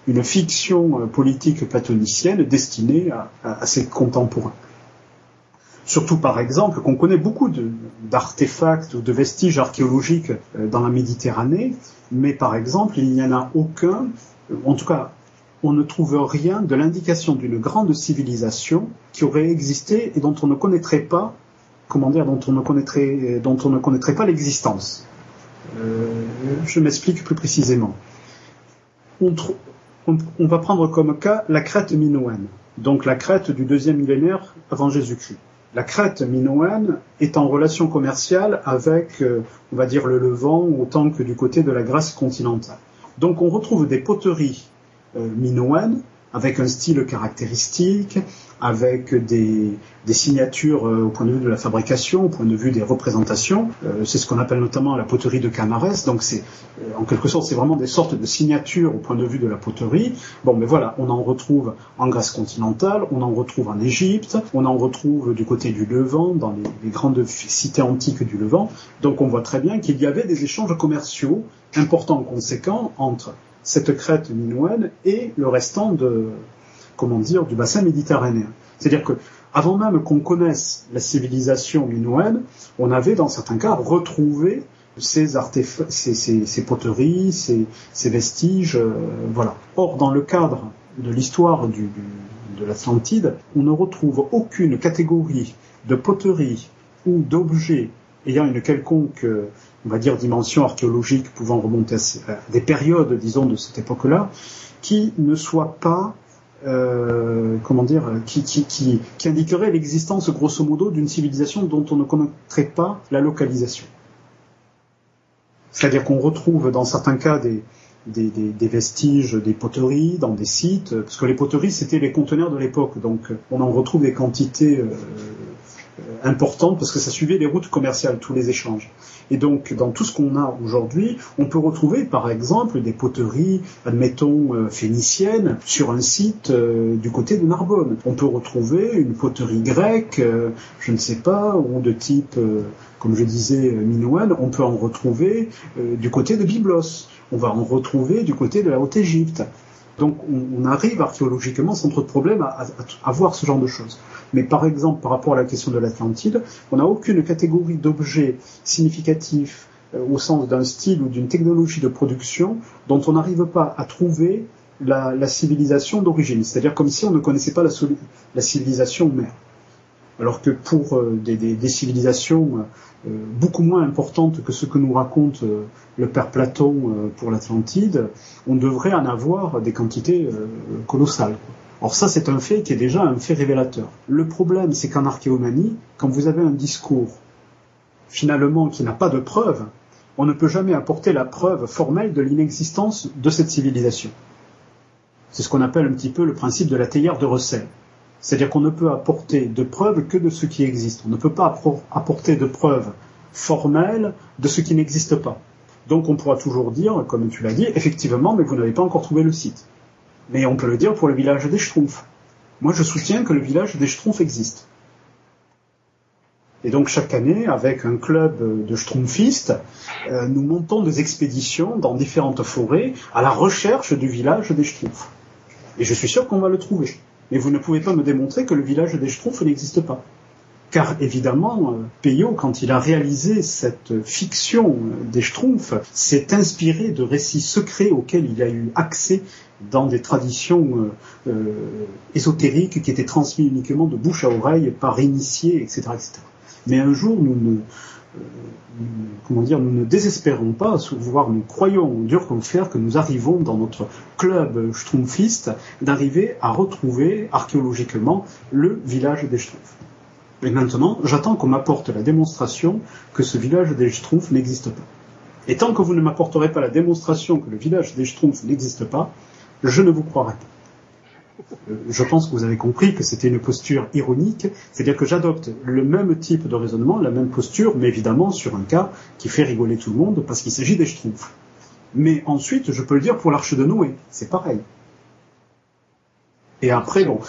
une fiction politique platonicienne destinée à, ses contemporains. Surtout par exemple qu'on connaît beaucoup d'artefacts ou de vestiges archéologiques euh, dans la Méditerranée, mais par exemple il n'y en a aucun, en tout cas on ne trouve rien de l'indication d'une grande civilisation qui aurait existé et dont on ne connaîtrait pas, comment dire, dont on ne connaîtrait, dont on ne connaîtrait pas l'existence. Euh, je m'explique plus précisément. On, on, va prendre comme cas la Crète minoenne, donc la Crète du deuxième millénaire avant Jésus-Christ. La Crète minoenne est en relation commerciale avec, euh, on va dire, le Levant autant que du côté de la Grèce continentale. Donc on retrouve des poteries euh, minoennes avec un style caractéristique, avec des, signatures euh, au point de vue de la fabrication, au point de vue des représentations. Euh, c'est ce qu'on appelle notamment la poterie de Canares. Donc c'est euh, en quelque sorte c'est vraiment des sortes de signatures au point de vue de la poterie. Bon, mais voilà, on en retrouve en Grèce continentale, on en retrouve en Égypte, on en retrouve du côté du Levant, dans les, les grandes cités antiques du Levant. Donc on voit très bien qu'il y avait des échanges commerciaux importants, conséquents entre cette crête minoenne et le restant de, comment dire, du bassin méditerranéen. C'est-à-dire que avant même qu'on connaisse la civilisation minoenne, on avait dans certains cas retrouvé ces, artefacts, ces, poteries, ces, vestiges, euh, voilà. Or, dans le cadre de l'histoire de l'Atlantide, on ne retrouve aucune catégorie de poterie ou d'objets ayant une quelconque, euh, on va dire, dimension archéologique pouvant remonter à des périodes, disons, de cette époque-là, qui ne soit pas euh, comment dire, qui, indiquerait l'existence grosso modo d'une civilisation dont on ne connaîtrait pas la localisation. C'est-à-dire qu'on retrouve dans certains cas des, vestiges, des poteries dans des sites, parce que les poteries c'était les conteneurs de l'époque, donc on en retrouve des quantités euh, euh, importantes parce que ça suivait les routes commerciales, tous les échanges. Et donc, dans tout ce qu'on a aujourd'hui, on peut retrouver, par exemple, des poteries, admettons, euh, phéniciennes, sur un site euh, du côté de Narbonne. On peut retrouver une poterie grecque, je ne sais pas, ou de type, comme je disais, minoenne. On peut en retrouver du côté de Byblos. On va en retrouver du côté de la Haute-Égypte. Donc on, arrive archéologiquement sans trop de problèmes à, voir ce genre de choses. Mais par exemple, par rapport à la question de l'Atlantide, on n'a aucune catégorie d'objets significatifs euh, au sens d'un style ou d'une technologie de production dont on n'arrive pas à trouver la, civilisation d'origine. C'est-à-dire comme si on ne connaissait pas la civilisation mère alors que pour euh, des, civilisations euh, beaucoup moins importantes que ce que nous raconte euh, le père Platon pour l'Atlantide, on devrait en avoir des quantités colossales. Or ça, c'est un fait qui est déjà un fait révélateur. Le problème, c'est qu'en archéomanie, quand vous avez un discours finalement qui n'a pas de preuve, on ne peut jamais apporter la preuve formelle de l'inexistence de cette civilisation. C'est ce qu'on appelle un petit peu le principe de la théière de recel. C'est-à-dire qu'on ne peut apporter de preuves que de ce qui existe. On ne peut pas apporter de preuves formelles de ce qui n'existe pas. Donc on pourra toujours dire, comme tu l'as dit, effectivement, mais vous n'avez pas encore trouvé le site. Mais on peut le dire pour le village des Schtroumpfs. Moi, je soutiens que le village des Schtroumpfs existe. Et donc chaque année, avec un club de schtroumpfistes, euh, nous montons des expéditions dans différentes forêts à la recherche du village des Schtroumpfs. Et je suis sûr qu'on va le trouver. Mais vous ne pouvez pas me démontrer que le village des Schtroumpfs n'existe pas. Car évidemment, euh, Peyo, quand il a réalisé cette fiction euh, des Schtroumpfs, s'est inspiré de récits secrets auxquels il a eu accès dans des traditions euh, ésotériques qui étaient transmises uniquement de bouche à oreille par initiés, etc., etc. Mais un jour, nous ne, comment dire, nous ne désespérons pas, voire nous croyons dur comme fer que nous arrivons dans notre club schtroumpfiste d'arriver à retrouver archéologiquement le village des Schtroumpfs. Et maintenant, j'attends qu'on m'apporte la démonstration que ce village des Schtroumpfs n'existe pas. Et tant que vous ne m'apporterez pas la démonstration que le village des Schtroumpfs n'existe pas, je ne vous croirai pas je pense que vous avez compris que c'était une posture ironique, c'est-à-dire que j'adopte le même type de raisonnement, la même posture, mais évidemment sur un cas qui fait rigoler tout le monde parce qu'il s'agit des schtroumpfs. Mais ensuite, je peux le dire pour l'arche de Noé, c'est pareil. Et après, bon,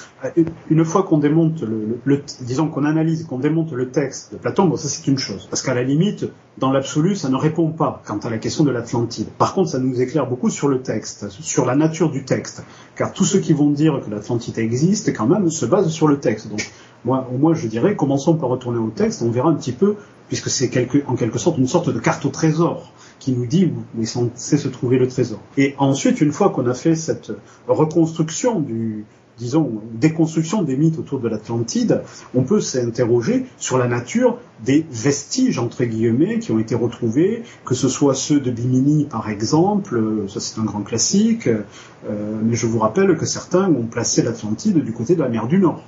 une fois qu'on démonte le, disons qu'on analyse, qu'on démonte le texte de Platon, bon, ça c'est une chose, parce qu'à la limite, dans l'absolu, ça ne répond pas quant à la question de l'Atlantide. Par contre, ça nous éclaire beaucoup sur le texte, sur la nature du texte, car tous ceux qui vont dire que l'Atlantide existe, quand même, se basent sur le texte. Donc, moi, au moins, je dirais, commençons par retourner au texte, on verra un petit peu, puisque c'est en quelque sorte une sorte de carte au trésor qui nous dit où est censé se trouver le trésor. Et ensuite, une fois qu'on a fait cette reconstruction du, disons, déconstruction des mythes autour de l'Atlantide, on peut s'interroger sur la nature des vestiges, entre guillemets, qui ont été retrouvés, que ce soit ceux de Bimini, par exemple, ça c'est un grand classique, euh, mais je vous rappelle que certains ont placé l'Atlantide du côté de la mer du Nord.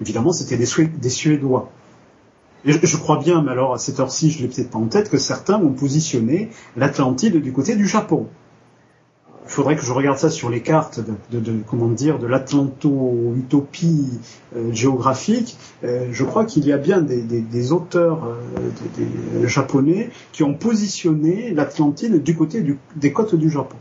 Évidemment, c'était des, Suédois. Et je, crois bien, mais alors à cette heure-ci, je l'ai peut-être pas en tête, que certains ont positionné l'Atlantide du côté du Japon faudrait que je regarde ça sur les cartes de, de, comment dire de l'Atlanto-utopie euh, géographique. Euh, je crois qu'il y a bien des, auteurs euh, des, japonais qui ont positionné l'Atlantide du côté des côtes du Japon.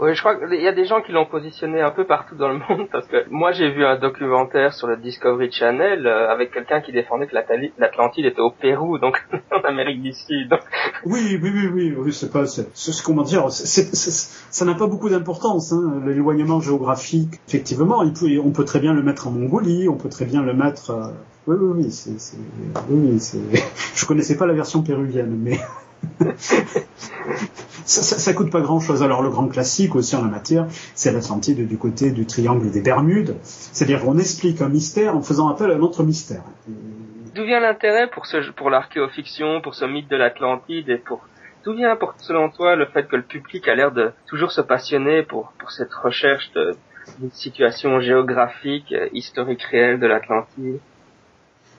Oui, je crois qu'il y a des gens qui l'ont positionné un peu partout dans le monde parce que moi j'ai vu un documentaire sur le Discovery Channel euh, avec quelqu'un qui défendait que l'Atlantide était au Pérou, donc en Amérique du Sud. Oui, oui, oui, oui, oui c'est pas, c'est, comment dire, c'est, ça n'a pas beaucoup d'importance, hein, l'éloignement géographique. Effectivement, on peut très bien le mettre en Mongolie, on peut très bien le mettre. Euh, oui, oui, oui, c'est, oui, je connaissais pas la version péruvienne, mais. Ça, ça, ça, coûte pas grand chose. Alors le grand classique aussi en la matière, c'est l'Atlantide du côté du triangle des Bermudes. C'est-à-dire qu'on explique un mystère en faisant appel à un autre mystère. D'où vient l'intérêt pour pour l'archéofiction, pour ce mythe de l'Atlantide et pour D'où vient, pour, selon toi, le fait que le public a l'air de toujours se passionner pour, pour cette recherche d'une situation géographique, euh, historique réelle de l'Atlantide?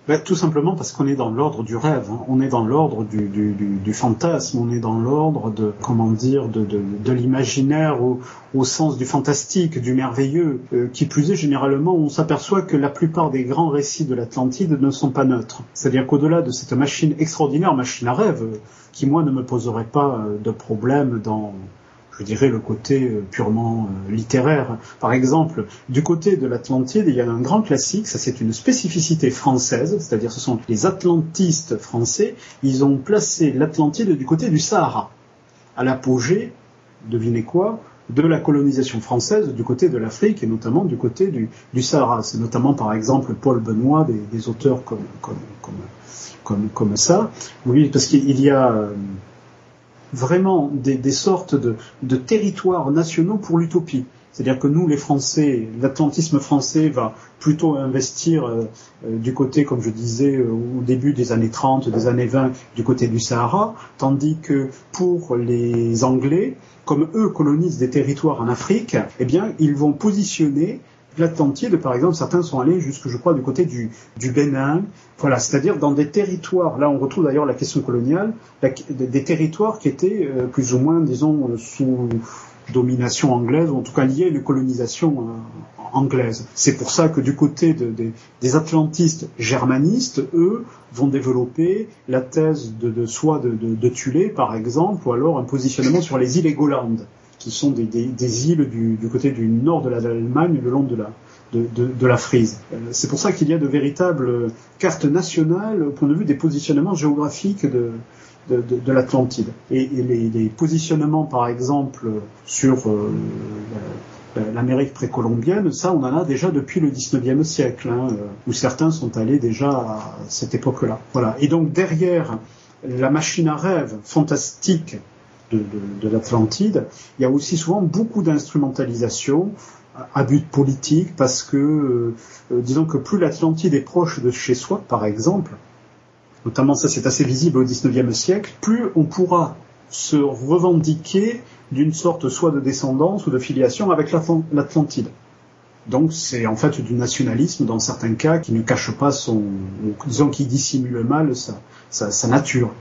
Ben, tout simplement parce qu'on est dans l'ordre du rêve, hein. on est dans l'ordre du, fantasme, on est dans l'ordre de comment dire de, l'imaginaire au, sens du fantastique, du merveilleux. Euh, qui plus est, généralement, on s'aperçoit que la plupart des grands récits de l'Atlantide ne sont pas neutres. C'est-à-dire qu'au-delà de cette machine extraordinaire, machine à rêve, qui moi ne me poserait pas euh, de problème dans je dirais, le côté euh, purement euh, littéraire. Par exemple, du côté de l'Atlantide, il y a un grand classique, ça c'est une spécificité française, c'est-à-dire ce sont les atlantistes français, ils ont placé l'Atlantide du côté du Sahara, à l'apogée, devinez quoi, de la colonisation française du côté de l'Afrique et notamment du côté du, Sahara. C'est notamment par exemple Paul Benoît, des, auteurs comme, comme, comme, comme, comme ça. Oui, parce qu'il y a euh, vraiment des, des sortes de, de, territoires nationaux pour l'utopie. C'est-à-dire que nous, les Français, l'atlantisme français va plutôt investir euh, euh, du côté, comme je disais, euh, au début des années 30, des années 20, du côté du Sahara, tandis que pour les Anglais, comme eux colonisent des territoires en Afrique, eh bien, ils vont positionner l'Atlantide, par exemple, certains sont allés jusque, je crois, du côté du, du Bénin. Voilà, c'est-à-dire dans des territoires, là on retrouve d'ailleurs la question coloniale, des territoires qui étaient euh, plus ou moins, disons, euh, sous domination anglaise, ou en tout cas liés à une colonisation euh, anglaise. C'est pour ça que du côté de, des atlantistes germanistes, eux, vont développer la thèse de, de soit de, de, Tulé, par exemple, ou alors un positionnement sur les îles Égolandes qui sont des, îles du, côté du nord de l'Allemagne, le long de la, de, de, la frise. Euh, c'est pour ça qu'il y a de véritables cartes nationales au point de vue des positionnements géographiques de, de, de l'Atlantide. Et, les, les, positionnements, par exemple, sur euh, l'Amérique précolombienne, ça, on en a déjà depuis le 19e siècle, hein, euh, où certains sont allés déjà à cette époque-là. Voilà. Et donc derrière la machine à rêve fantastique de, de l'Atlantide, il y a aussi souvent beaucoup d'instrumentalisation à but politique parce que, euh, euh, disons que plus l'Atlantide est proche de chez soi, par exemple, notamment ça c'est assez visible au XIXe siècle, plus on pourra se revendiquer d'une sorte soit de descendance ou de filiation avec l'Atlantide. Donc c'est en fait du nationalisme dans certains cas qui ne cache pas son, disons qui dissimule mal sa, nature.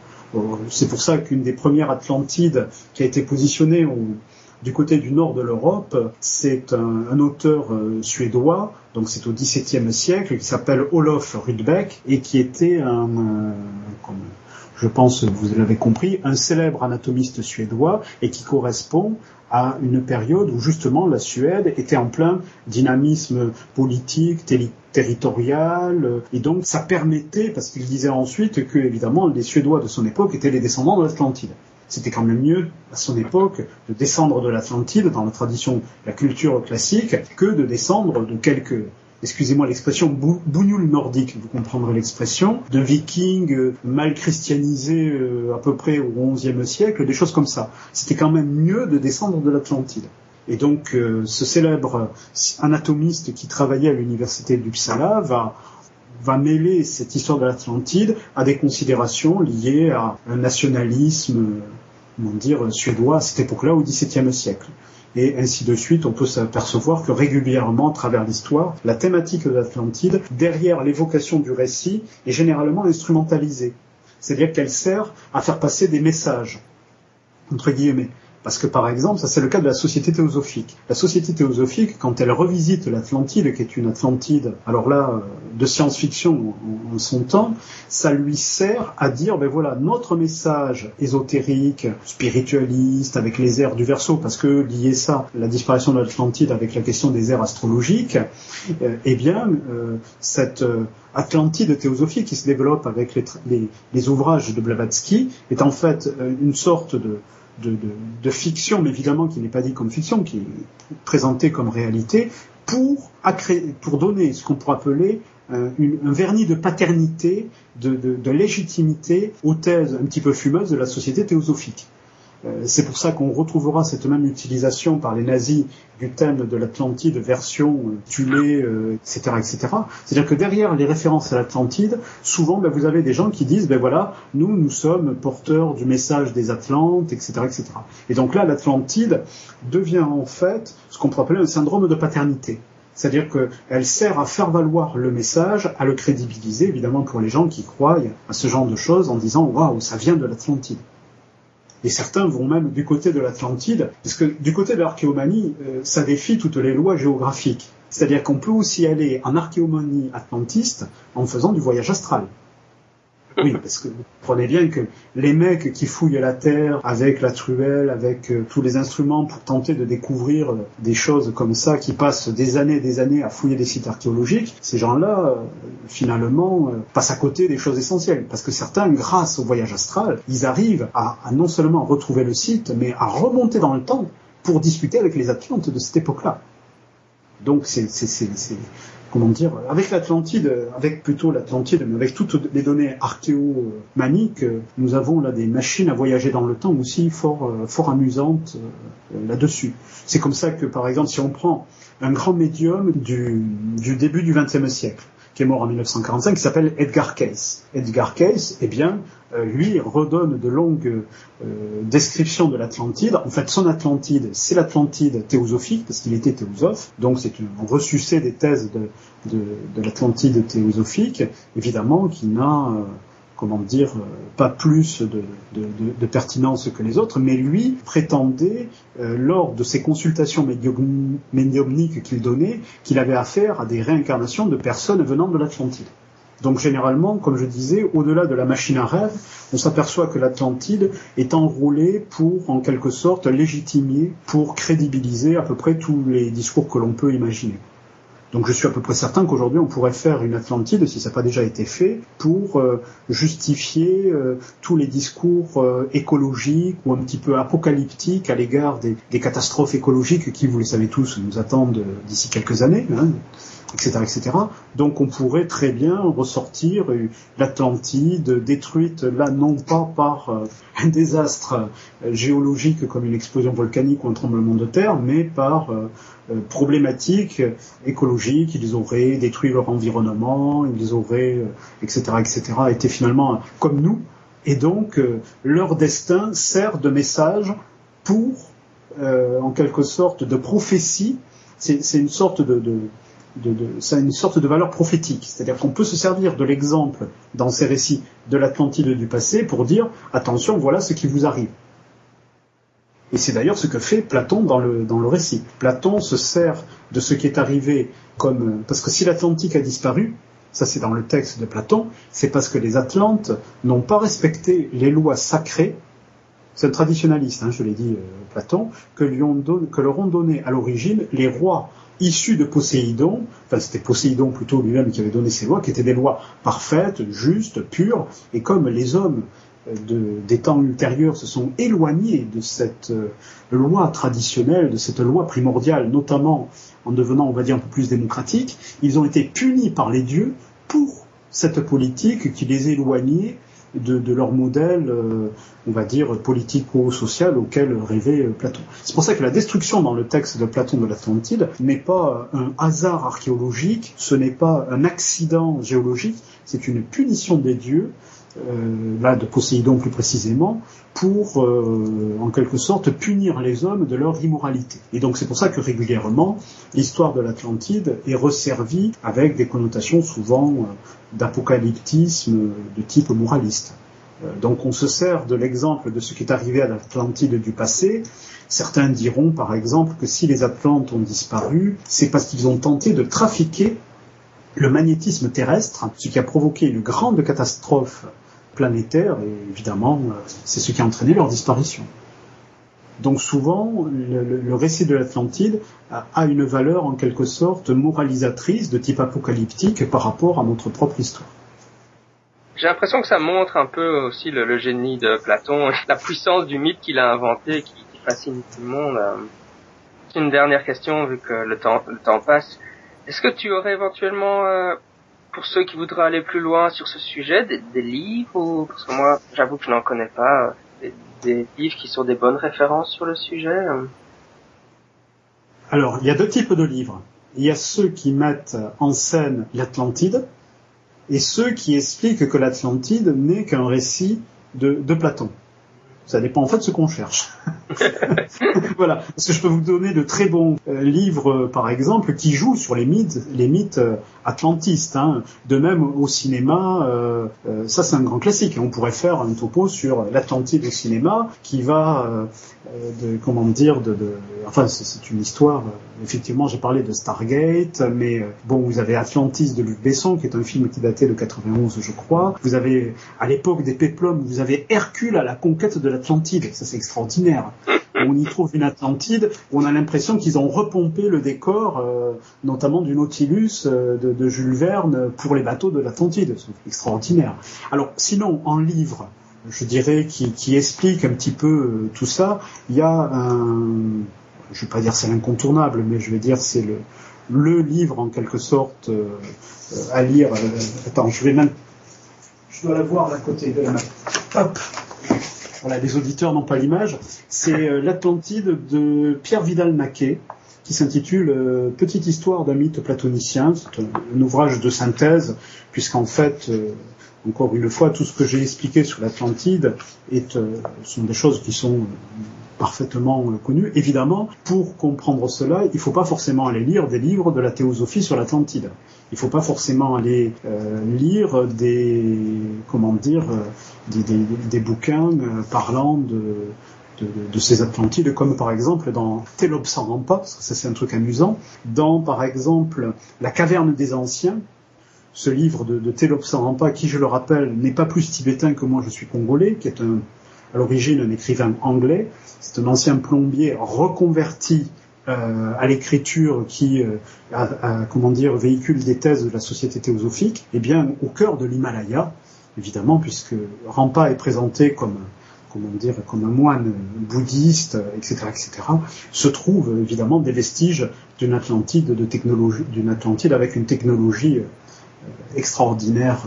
C'est pour ça qu'une des premières Atlantides qui a été positionnée au, du côté du nord de l'Europe, c'est un, auteur euh, suédois, donc c'est au XVIIe siècle, qui s'appelle Olof Rudbeck et qui était un, euh, comme je pense vous l'avez compris, un célèbre anatomiste suédois et qui correspond à une période où justement la Suède était en plein dynamisme politique, territorial, et donc ça permettait, parce qu'il disait ensuite que évidemment les Suédois de son époque étaient les descendants de l'Atlantide. C'était quand même mieux à son époque de descendre de l'Atlantide dans la tradition, la culture classique, que de descendre de quelques excusez-moi l'expression, bougnoul nordique, vous comprendrez l'expression, de vikings euh, mal christianisés euh, à peu près au XIe siècle, des choses comme ça. C'était quand même mieux de descendre de l'Atlantide. Et donc, euh, ce célèbre anatomiste qui travaillait à l'université d'Uppsala va, va mêler cette histoire de l'Atlantide à des considérations liées à un nationalisme, comment dire, suédois à cette époque-là, au XVIIe siècle et ainsi de suite, on peut s'apercevoir que régulièrement, à travers l'histoire, la thématique de l'Atlantide, derrière l'évocation du récit, est généralement instrumentalisée. C'est-à-dire qu'elle sert à faire passer des messages, entre guillemets. Parce que par exemple, ça c'est le cas de la société théosophique. La société théosophique, quand elle revisite l'Atlantide, qui est une Atlantide, alors là, euh, de science-fiction en, son temps, ça lui sert à dire, ben voilà, notre message ésotérique, spiritualiste, avec les airs du verso, parce que lier ça, la disparition de l'Atlantide avec la question des airs astrologiques, euh, eh bien, euh, cette Atlantide théosophique qui se développe avec les, les ouvrages de Blavatsky est en fait une sorte de de, fiction, mais évidemment qui n'est pas dit comme fiction, qui est présenté comme réalité, pour, donner ce qu'on pourrait appeler un, un, vernis de paternité, de légitimité aux thèses un petit peu fumeuses de la société théosophique. Euh, c'est pour ça qu'on retrouvera cette même utilisation par les nazis du thème de l'Atlantide version euh, Tulé, etc., euh, etc. C'est-à-dire que derrière les références à l'Atlantide, souvent ben, vous avez des gens qui disent ben voilà, nous nous sommes porteurs du message des Atlantes, etc., etc. Et donc là, l'Atlantide devient en fait ce qu'on pourrait appeler un syndrome de paternité. C'est-à-dire qu'elle sert à faire valoir le message, à le crédibiliser, évidemment pour les gens qui croient à ce genre de choses en disant waouh, ça vient de l'Atlantide. Et certains vont même du côté de l'Atlantide, parce que du côté de l'archéomanie, euh, ça défie toutes les lois géographiques. C'est-à-dire qu'on peut aussi aller en archéomanie atlantiste en faisant du voyage astral. Oui, parce que vous prenez bien que les mecs qui fouillent la terre avec la truelle, avec euh, tous les instruments pour tenter de découvrir euh, des choses comme ça, qui passent des années et des années à fouiller des sites archéologiques, ces gens-là, euh, finalement, passent à côté des choses essentielles. Parce que certains, grâce au voyage astral, ils arrivent à, à non seulement retrouver le site, mais à remonter dans le temps pour discuter avec les Atlantes de cette époque-là. Donc c'est comment dire, avec l'Atlantide, avec plutôt l'Atlantide, mais avec toutes les données archéomaniques, nous avons là des machines à voyager dans le temps aussi fort, euh, fort amusantes euh, là-dessus. C'est comme ça que, par exemple, si on prend un grand médium du, du début du XXe siècle, qui est mort en 1945, qui s'appelle Edgar Cayce. Edgar Cayce, eh bien, lui redonne de longues euh, descriptions de l'Atlantide. En fait, son Atlantide, c'est l'Atlantide théosophique, parce qu'il était théosophe, donc c'est un ressucé des thèses de, de, de l'Atlantide théosophique, évidemment, qui n'a euh, comment dire, euh, pas plus de, pertinence que les autres, mais lui prétendait, euh, lors de ses consultations médiumniques qu'il donnait, qu'il avait affaire à des réincarnations de personnes venant de l'Atlantide. Donc généralement, comme je disais, au-delà de la machine à rêve, on s'aperçoit que l'Atlantide est enrôlée pour, en quelque sorte, légitimer, pour crédibiliser à peu près tous les discours que l'on peut imaginer. Donc je suis à peu près certain qu'aujourd'hui on pourrait faire une Atlantide, si ça n'a pas déjà été fait, pour euh, justifier euh, tous les discours euh, écologiques ou un petit peu apocalyptiques à l'égard des, des, catastrophes écologiques qui, vous le savez tous, nous attendent d'ici quelques années. Hein etc., etc. Donc on pourrait très bien ressortir l'Atlantide détruite là non pas par euh, un désastre euh, géologique comme une explosion volcanique ou un tremblement de terre, mais par euh, problématiques écologiques. Ils auraient détruit leur environnement, ils auraient, etc., etc., été finalement comme nous. Et donc leur destin sert de message pour, en quelque sorte, de prophétie. C'est une sorte de de, une sorte de valeur prophétique. C'est-à-dire qu'on peut se servir de l'exemple dans ces récits de l'Atlantide du passé pour dire attention, voilà ce qui vous arrive. Et c'est d'ailleurs ce que fait Platon dans le, dans le récit. Platon se sert de ce qui est arrivé comme... Parce que si l'Atlantique a disparu, ça c'est dans le texte de Platon, c'est parce que les Atlantes n'ont pas respecté les lois sacrées, c'est un traditionnaliste, hein, je l'ai dit, euh, Platon, que, lui ont que leur ont donné à l'origine les rois issus de Poséidon, enfin c'était Poséidon plutôt lui-même qui avait donné ces lois, qui étaient des lois parfaites, justes, pures, et comme les hommes des temps ultérieurs se sont éloignés de cette loi traditionnelle, de cette loi primordiale, notamment en devenant, on va dire, un peu plus démocratique, ils ont été punis par les dieux pour cette politique qui les éloignait de, leur modèle, euh, on va dire, politico-social auquel rêvait euh, Platon. C'est pour ça que la destruction dans le texte de Platon de l'Atlantide n'est pas un hasard archéologique, ce n'est pas un accident géologique, c'est une punition des dieux là de Poséidon plus précisément, pour euh, en quelque sorte punir les hommes de leur immoralité. Et donc c'est pour ça que régulièrement l'histoire de l'Atlantide est resservie avec des connotations souvent euh, d'apocalyptisme de type moraliste. Donc on se sert de l'exemple de ce qui est arrivé à l'Atlantide du passé. Certains diront par exemple que si les Atlantes ont disparu, c'est parce qu'ils ont tenté de trafiquer le magnétisme terrestre, ce qui a provoqué une grande catastrophe planétaire, et évidemment, euh, c'est ce qui a entraîné leur disparition. Donc souvent, le, récit de l'Atlantide a, une valeur en quelque sorte moralisatrice de type apocalyptique par rapport à notre propre histoire. J'ai l'impression que ça montre un peu aussi le, génie de Platon, la puissance du mythe qu'il a inventé, qui, fascine tout le monde. Euh. Une dernière question, vu que le temps, le temps passe. Est-ce que tu aurais éventuellement euh, pour ceux qui voudraient aller plus loin sur ce sujet, des, livres ou parce que moi, j'avoue que je n'en connais pas, euh, des, livres qui sont des bonnes références sur le sujet. Euh. Alors, il y a deux types de livres. Il y a ceux qui mettent en scène l'Atlantide et ceux qui expliquent que l'Atlantide n'est qu'un récit de, de Platon. Ça dépend en fait de ce qu'on cherche. voilà, parce que je peux vous donner de très bons euh, livres, euh, par exemple, qui jouent sur les mythes, les mythes euh, atlantistes. Hein. De même au cinéma, ça c'est un grand classique. On pourrait faire un topo sur l'Atlantide au cinéma, qui va, de, comment dire, de, de enfin c'est une histoire. effectivement, j'ai parlé de Stargate, mais bon, vous avez Atlantis de Luc Besson, qui est un film qui datait de 91, je crois. Vous avez à l'époque des péplums, vous avez Hercule à la conquête de l'Atlantide. Ça c'est extraordinaire on y trouve une Atlantide où on a l'impression qu'ils ont repompé le décor, euh, notamment du Nautilus euh, de, Jules Verne pour les bateaux de l'Atlantide. C'est extraordinaire. Alors, sinon, en livre, je dirais, qui, explique un petit peu euh, tout ça, il y a un, je vais pas dire c'est l'incontournable, mais je vais dire c'est le, le livre en quelque sorte à lire. attends, je vais même, je dois la voir à côté de la main. Hop voilà, les auditeurs n'ont pas l'image, c'est euh, l'Atlantide de Pierre Vidal-Naquet, qui s'intitule euh, Petite histoire d'un mythe platonicien. C'est un, ouvrage de synthèse, puisqu'en fait, euh, encore une fois, tout ce que j'ai expliqué sur l'Atlantide est, sont des choses qui sont parfaitement connues. Évidemment, pour comprendre cela, il ne faut pas forcément aller lire des livres de la théosophie sur l'Atlantide. Il ne faut pas forcément aller lire des, comment dire, des, bouquins euh, parlant de, ces Atlantides, comme par exemple dans Télops en parce que ça c'est un truc amusant, dans par exemple La caverne des anciens, ce livre de, de qui je le rappelle n'est pas plus tibétain que moi je suis congolais, qui est un, à l'origine un écrivain anglais, c'est un ancien plombier reconverti euh, à l'écriture qui, euh, a, comment dire, véhicule des thèses de la société théosophique, eh bien, au cœur de l'Himalaya, évidemment, puisque Rampa est présenté comme comment dire, comme un moine bouddhiste, etc., etc., se trouvent évidemment des vestiges d'une Atlantide de technologie, d'une Atlantide avec une technologie euh, extraordinaire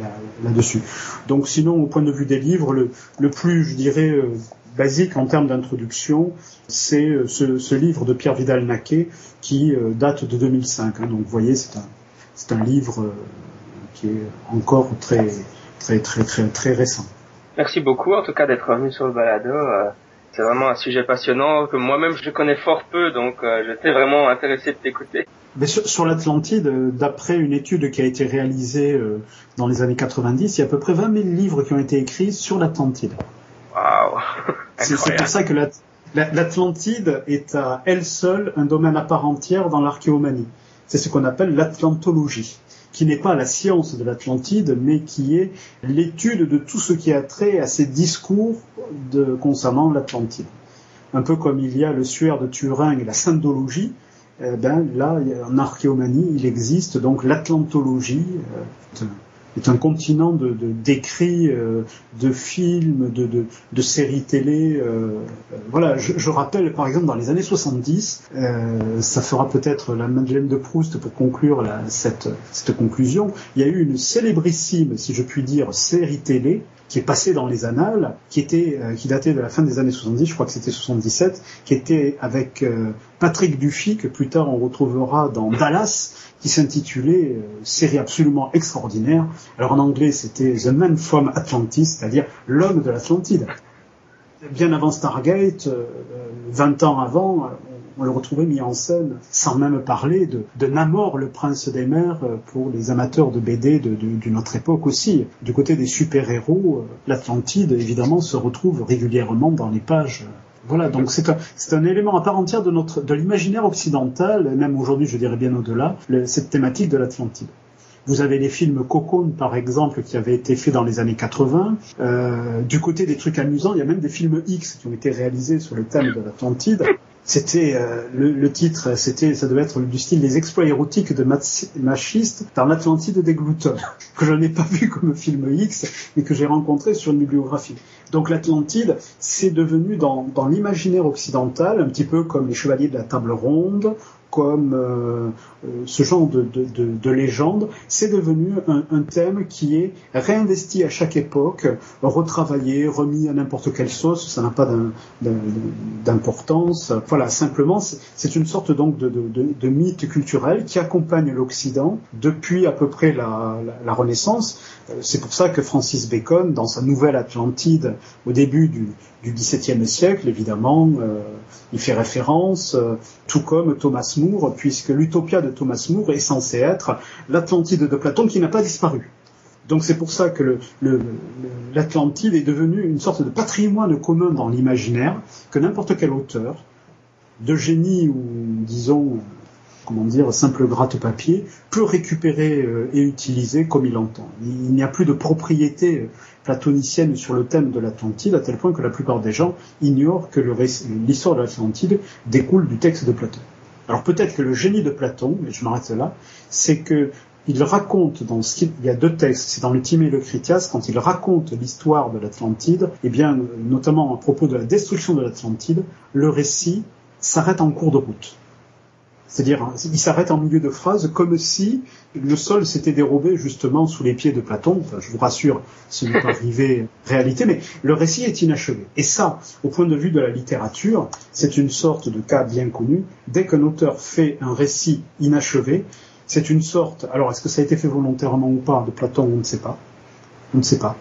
euh, là-dessus. Donc, sinon, au point de vue des livres, le, plus, je dirais, euh, basique en termes d'introduction, c'est ce, livre de Pierre Vidal-Naquet qui date de 2005. Hein. donc, vous voyez, c'est un, un livre qui est encore très très très très très récent. Merci beaucoup en tout cas d'être venu sur le balado. Euh, c'est vraiment un sujet passionnant que moi-même je connais fort peu, donc euh, j'étais vraiment intéressé de t'écouter. Mais sur, l'Atlantide, euh, d'après une étude qui a été réalisée dans les années 90, il y a à peu près 20 000 livres qui ont été écrits sur l'Atlantide. Waouh C'est pour ça que l'Atlantide est à elle seule un domaine à part entière dans l'archéomanie. C'est ce qu'on appelle l'atlantologie qui n'est pas la science de l'Atlantide, mais qui est l'étude de tout ce qui a trait à ces discours de, concernant l'Atlantide. Un peu comme il y a le suaire de Turin et la syndologie, eh ben là, en archéomanie, il existe donc l'atlantologie, euh, est un continent de d'écrits, de, de, films, de, de, de, séries télé. voilà, je, je, rappelle par exemple dans les années 70, ça fera peut-être la Madeleine de Proust pour conclure cette, cette conclusion. Il y a eu une célébrissime, si je puis dire, série télé qui est passé dans les annales, qui était, euh, qui datait de la fin des années 70, je crois que c'était 77, qui était avec euh, Patrick Duffy, que plus tard on retrouvera dans Dallas, qui s'intitulait euh, série absolument extraordinaire. Alors en anglais c'était The Man from Atlantis, c'est-à-dire l'homme de l'Atlantide. Bien avant Stargate, 20 ans avant, on le retrouvait mis en scène, sans même parler de, de Namor, le prince des mers, euh, pour les amateurs de BD d'une autre époque aussi. Du côté des super-héros, euh, l'Atlantide, évidemment, se retrouve régulièrement dans les pages voilà, donc c'est un, un, élément à part entière de notre de l'imaginaire occidental, et même aujourd'hui, je dirais bien au-delà, cette thématique de l'Atlantide. Vous avez les films Cocoon, par exemple, qui avaient été faits dans les années 80. Euh, du côté des trucs amusants, il y a même des films X qui ont été réalisés sur le thème de l'Atlantide. C'était euh, le, titre, c'était ça devait être du style des exploits érotiques de machiste dans l'Atlantide des gloutons, que je n'ai pas vu comme film X, mais que j'ai rencontré sur une bibliographie. Donc l'Atlantide, c'est devenu dans, dans l'imaginaire occidental, un petit peu comme les chevaliers de la table ronde, comme euh, euh, ce genre de, de, de, de légende, c'est devenu un, un, thème qui est réinvesti à chaque époque, retravaillé, remis à n'importe quelle sauce, ça n'a pas d'importance. Voilà, simplement, c'est une sorte donc de, mythe culturel qui accompagne l'Occident depuis à peu près la, la, la Renaissance. Euh, c'est pour ça que Francis Bacon, dans sa nouvelle Atlantide, au début du, du XVIIe siècle, évidemment, euh, il fait référence, euh, tout comme Thomas More, puisque l'utopia de Thomas More est censée être l'Atlantide de Platon qui n'a pas disparu. Donc c'est pour ça que l'Atlantide est devenu une sorte de patrimoine commun dans l'imaginaire que n'importe quel auteur, de génie ou disons comment dire, simple gratte-papier, peut récupérer euh, et utiliser comme il entend. Il n'y a plus de propriété platonicienne sur le thème de l'Atlantide, à tel point que la plupart des gens ignorent que l'histoire de l'Atlantide découle du texte de Platon. Alors peut-être que le génie de Platon, et je m'arrête là, c'est que il raconte dans ce qu'il y a deux textes, c'est dans le Timée et le Critias, quand il raconte l'histoire de l'Atlantide, et eh bien, notamment à propos de la destruction de l'Atlantide, le récit s'arrête en cours de route. C'est-à-dire, il s'arrête en milieu de phrase comme si le sol s'était dérobé justement sous les pieds de Platon. je vous rassure, ce n'est pas arrivé réalité, mais le récit est inachevé. Et ça, au point de vue de la littérature, c'est une sorte de cas bien connu. Dès qu'un auteur fait un récit inachevé, c'est une sorte, alors est-ce que ça a été fait volontairement ou pas de Platon, on ne sait pas. On ne sait pas.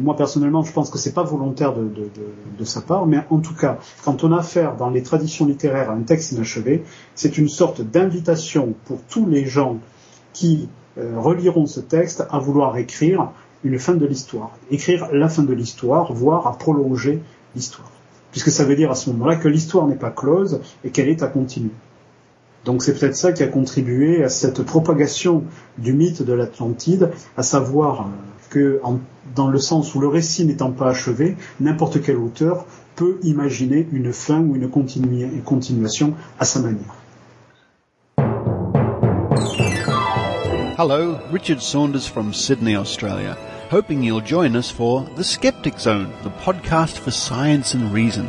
Moi personnellement, je pense que c'est pas volontaire de, de, sa part, mais en tout cas, quand on a affaire dans les traditions littéraires à un texte inachevé, c'est une sorte d'invitation pour tous les gens qui euh, reliront ce texte à vouloir écrire une fin de l'histoire, écrire la fin de l'histoire, voire à prolonger l'histoire, puisque ça veut dire à ce moment-là que l'histoire n'est pas close et qu'elle est à continuer. Donc c'est peut-être ça qui a contribué à cette propagation du mythe de l'Atlantide, à savoir que dans le sens où le récit n'étant pas achevé, n'importe quel auteur peut imaginer une fin ou une, une continuation à sa manière. Hello, Richard Saunders from Sydney, Australia. Hoping you'll join us for The Skeptic Zone, the podcast for science and reason.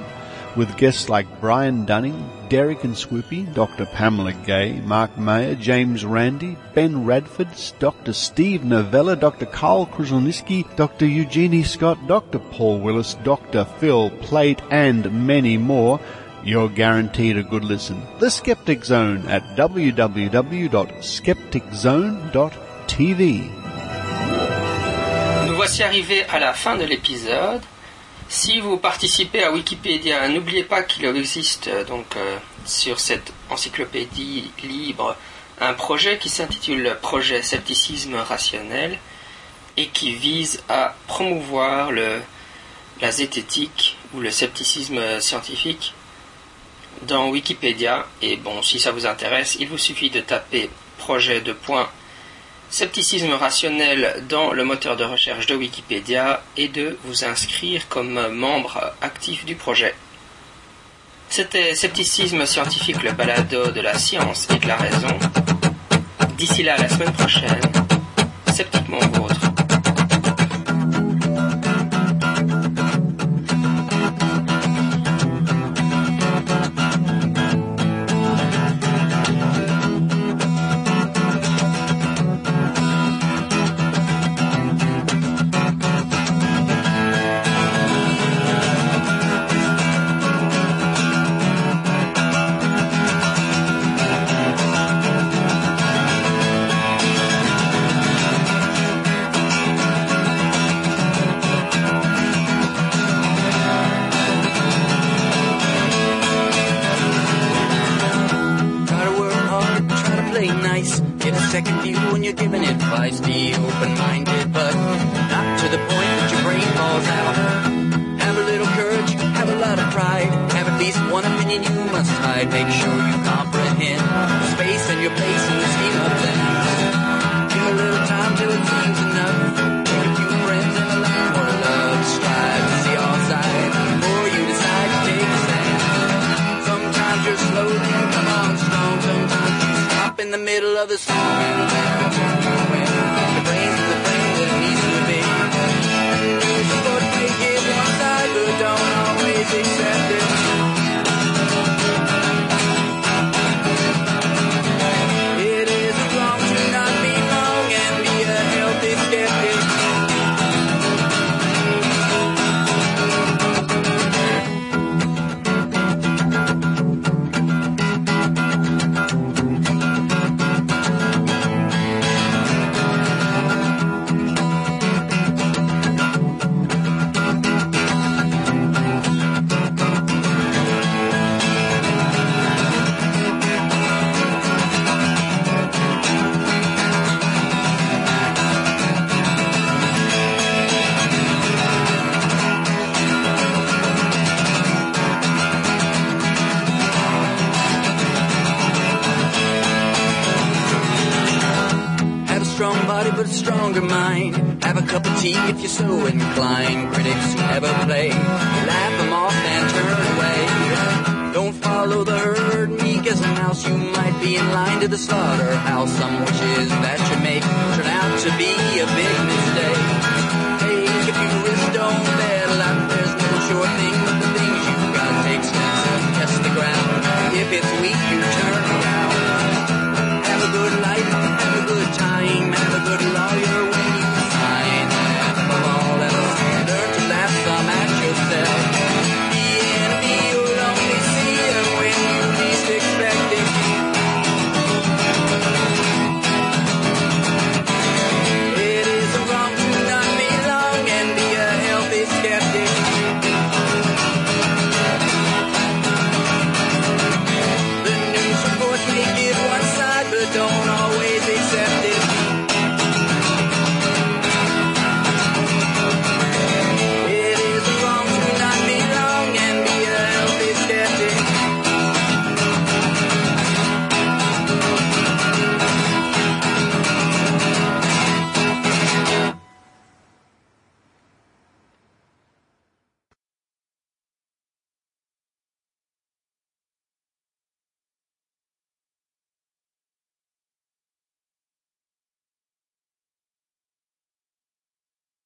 With guests like Brian Dunning, Derek and Swoopy, Dr. Pamela Gay, Mark Mayer, James Randy, Ben Radford, Dr. Steve Novella, Dr. Carl Kruszelnicki, Dr. Eugenie Scott, Dr. Paul Willis, Dr. Phil Plate, and many more. You're guaranteed a good listen. The Skeptic Zone at www.skepticzone.tv. Nous voici arrivés à la fin de l'épisode. Si vous participez à Wikipédia, n'oubliez pas qu'il existe euh, donc euh, sur cette encyclopédie libre un projet qui s'intitule Projet Scepticisme Rationnel et qui vise à promouvoir le, la zététique ou le scepticisme scientifique dans Wikipédia. Et bon, si ça vous intéresse, il vous suffit de taper projet de point Scepticisme rationnel dans le moteur de recherche de Wikipédia et de vous inscrire comme membre actif du projet. C'était Scepticisme scientifique, le balado de la science et de la raison. D'ici là, la semaine prochaine, but stronger mind. Have a cup of tea if you're so inclined. Critics never play, laugh them off and turn away. Don't follow the herd, meek as a mouse. You might be in line to the slaughterhouse. Some wishes that you make turn out to be a big mistake. Take a few risks, don't battle out. There's no sure thing, but the things you've got take steps to test the ground. If it's weak, you turn around. Have a good life, have a good time.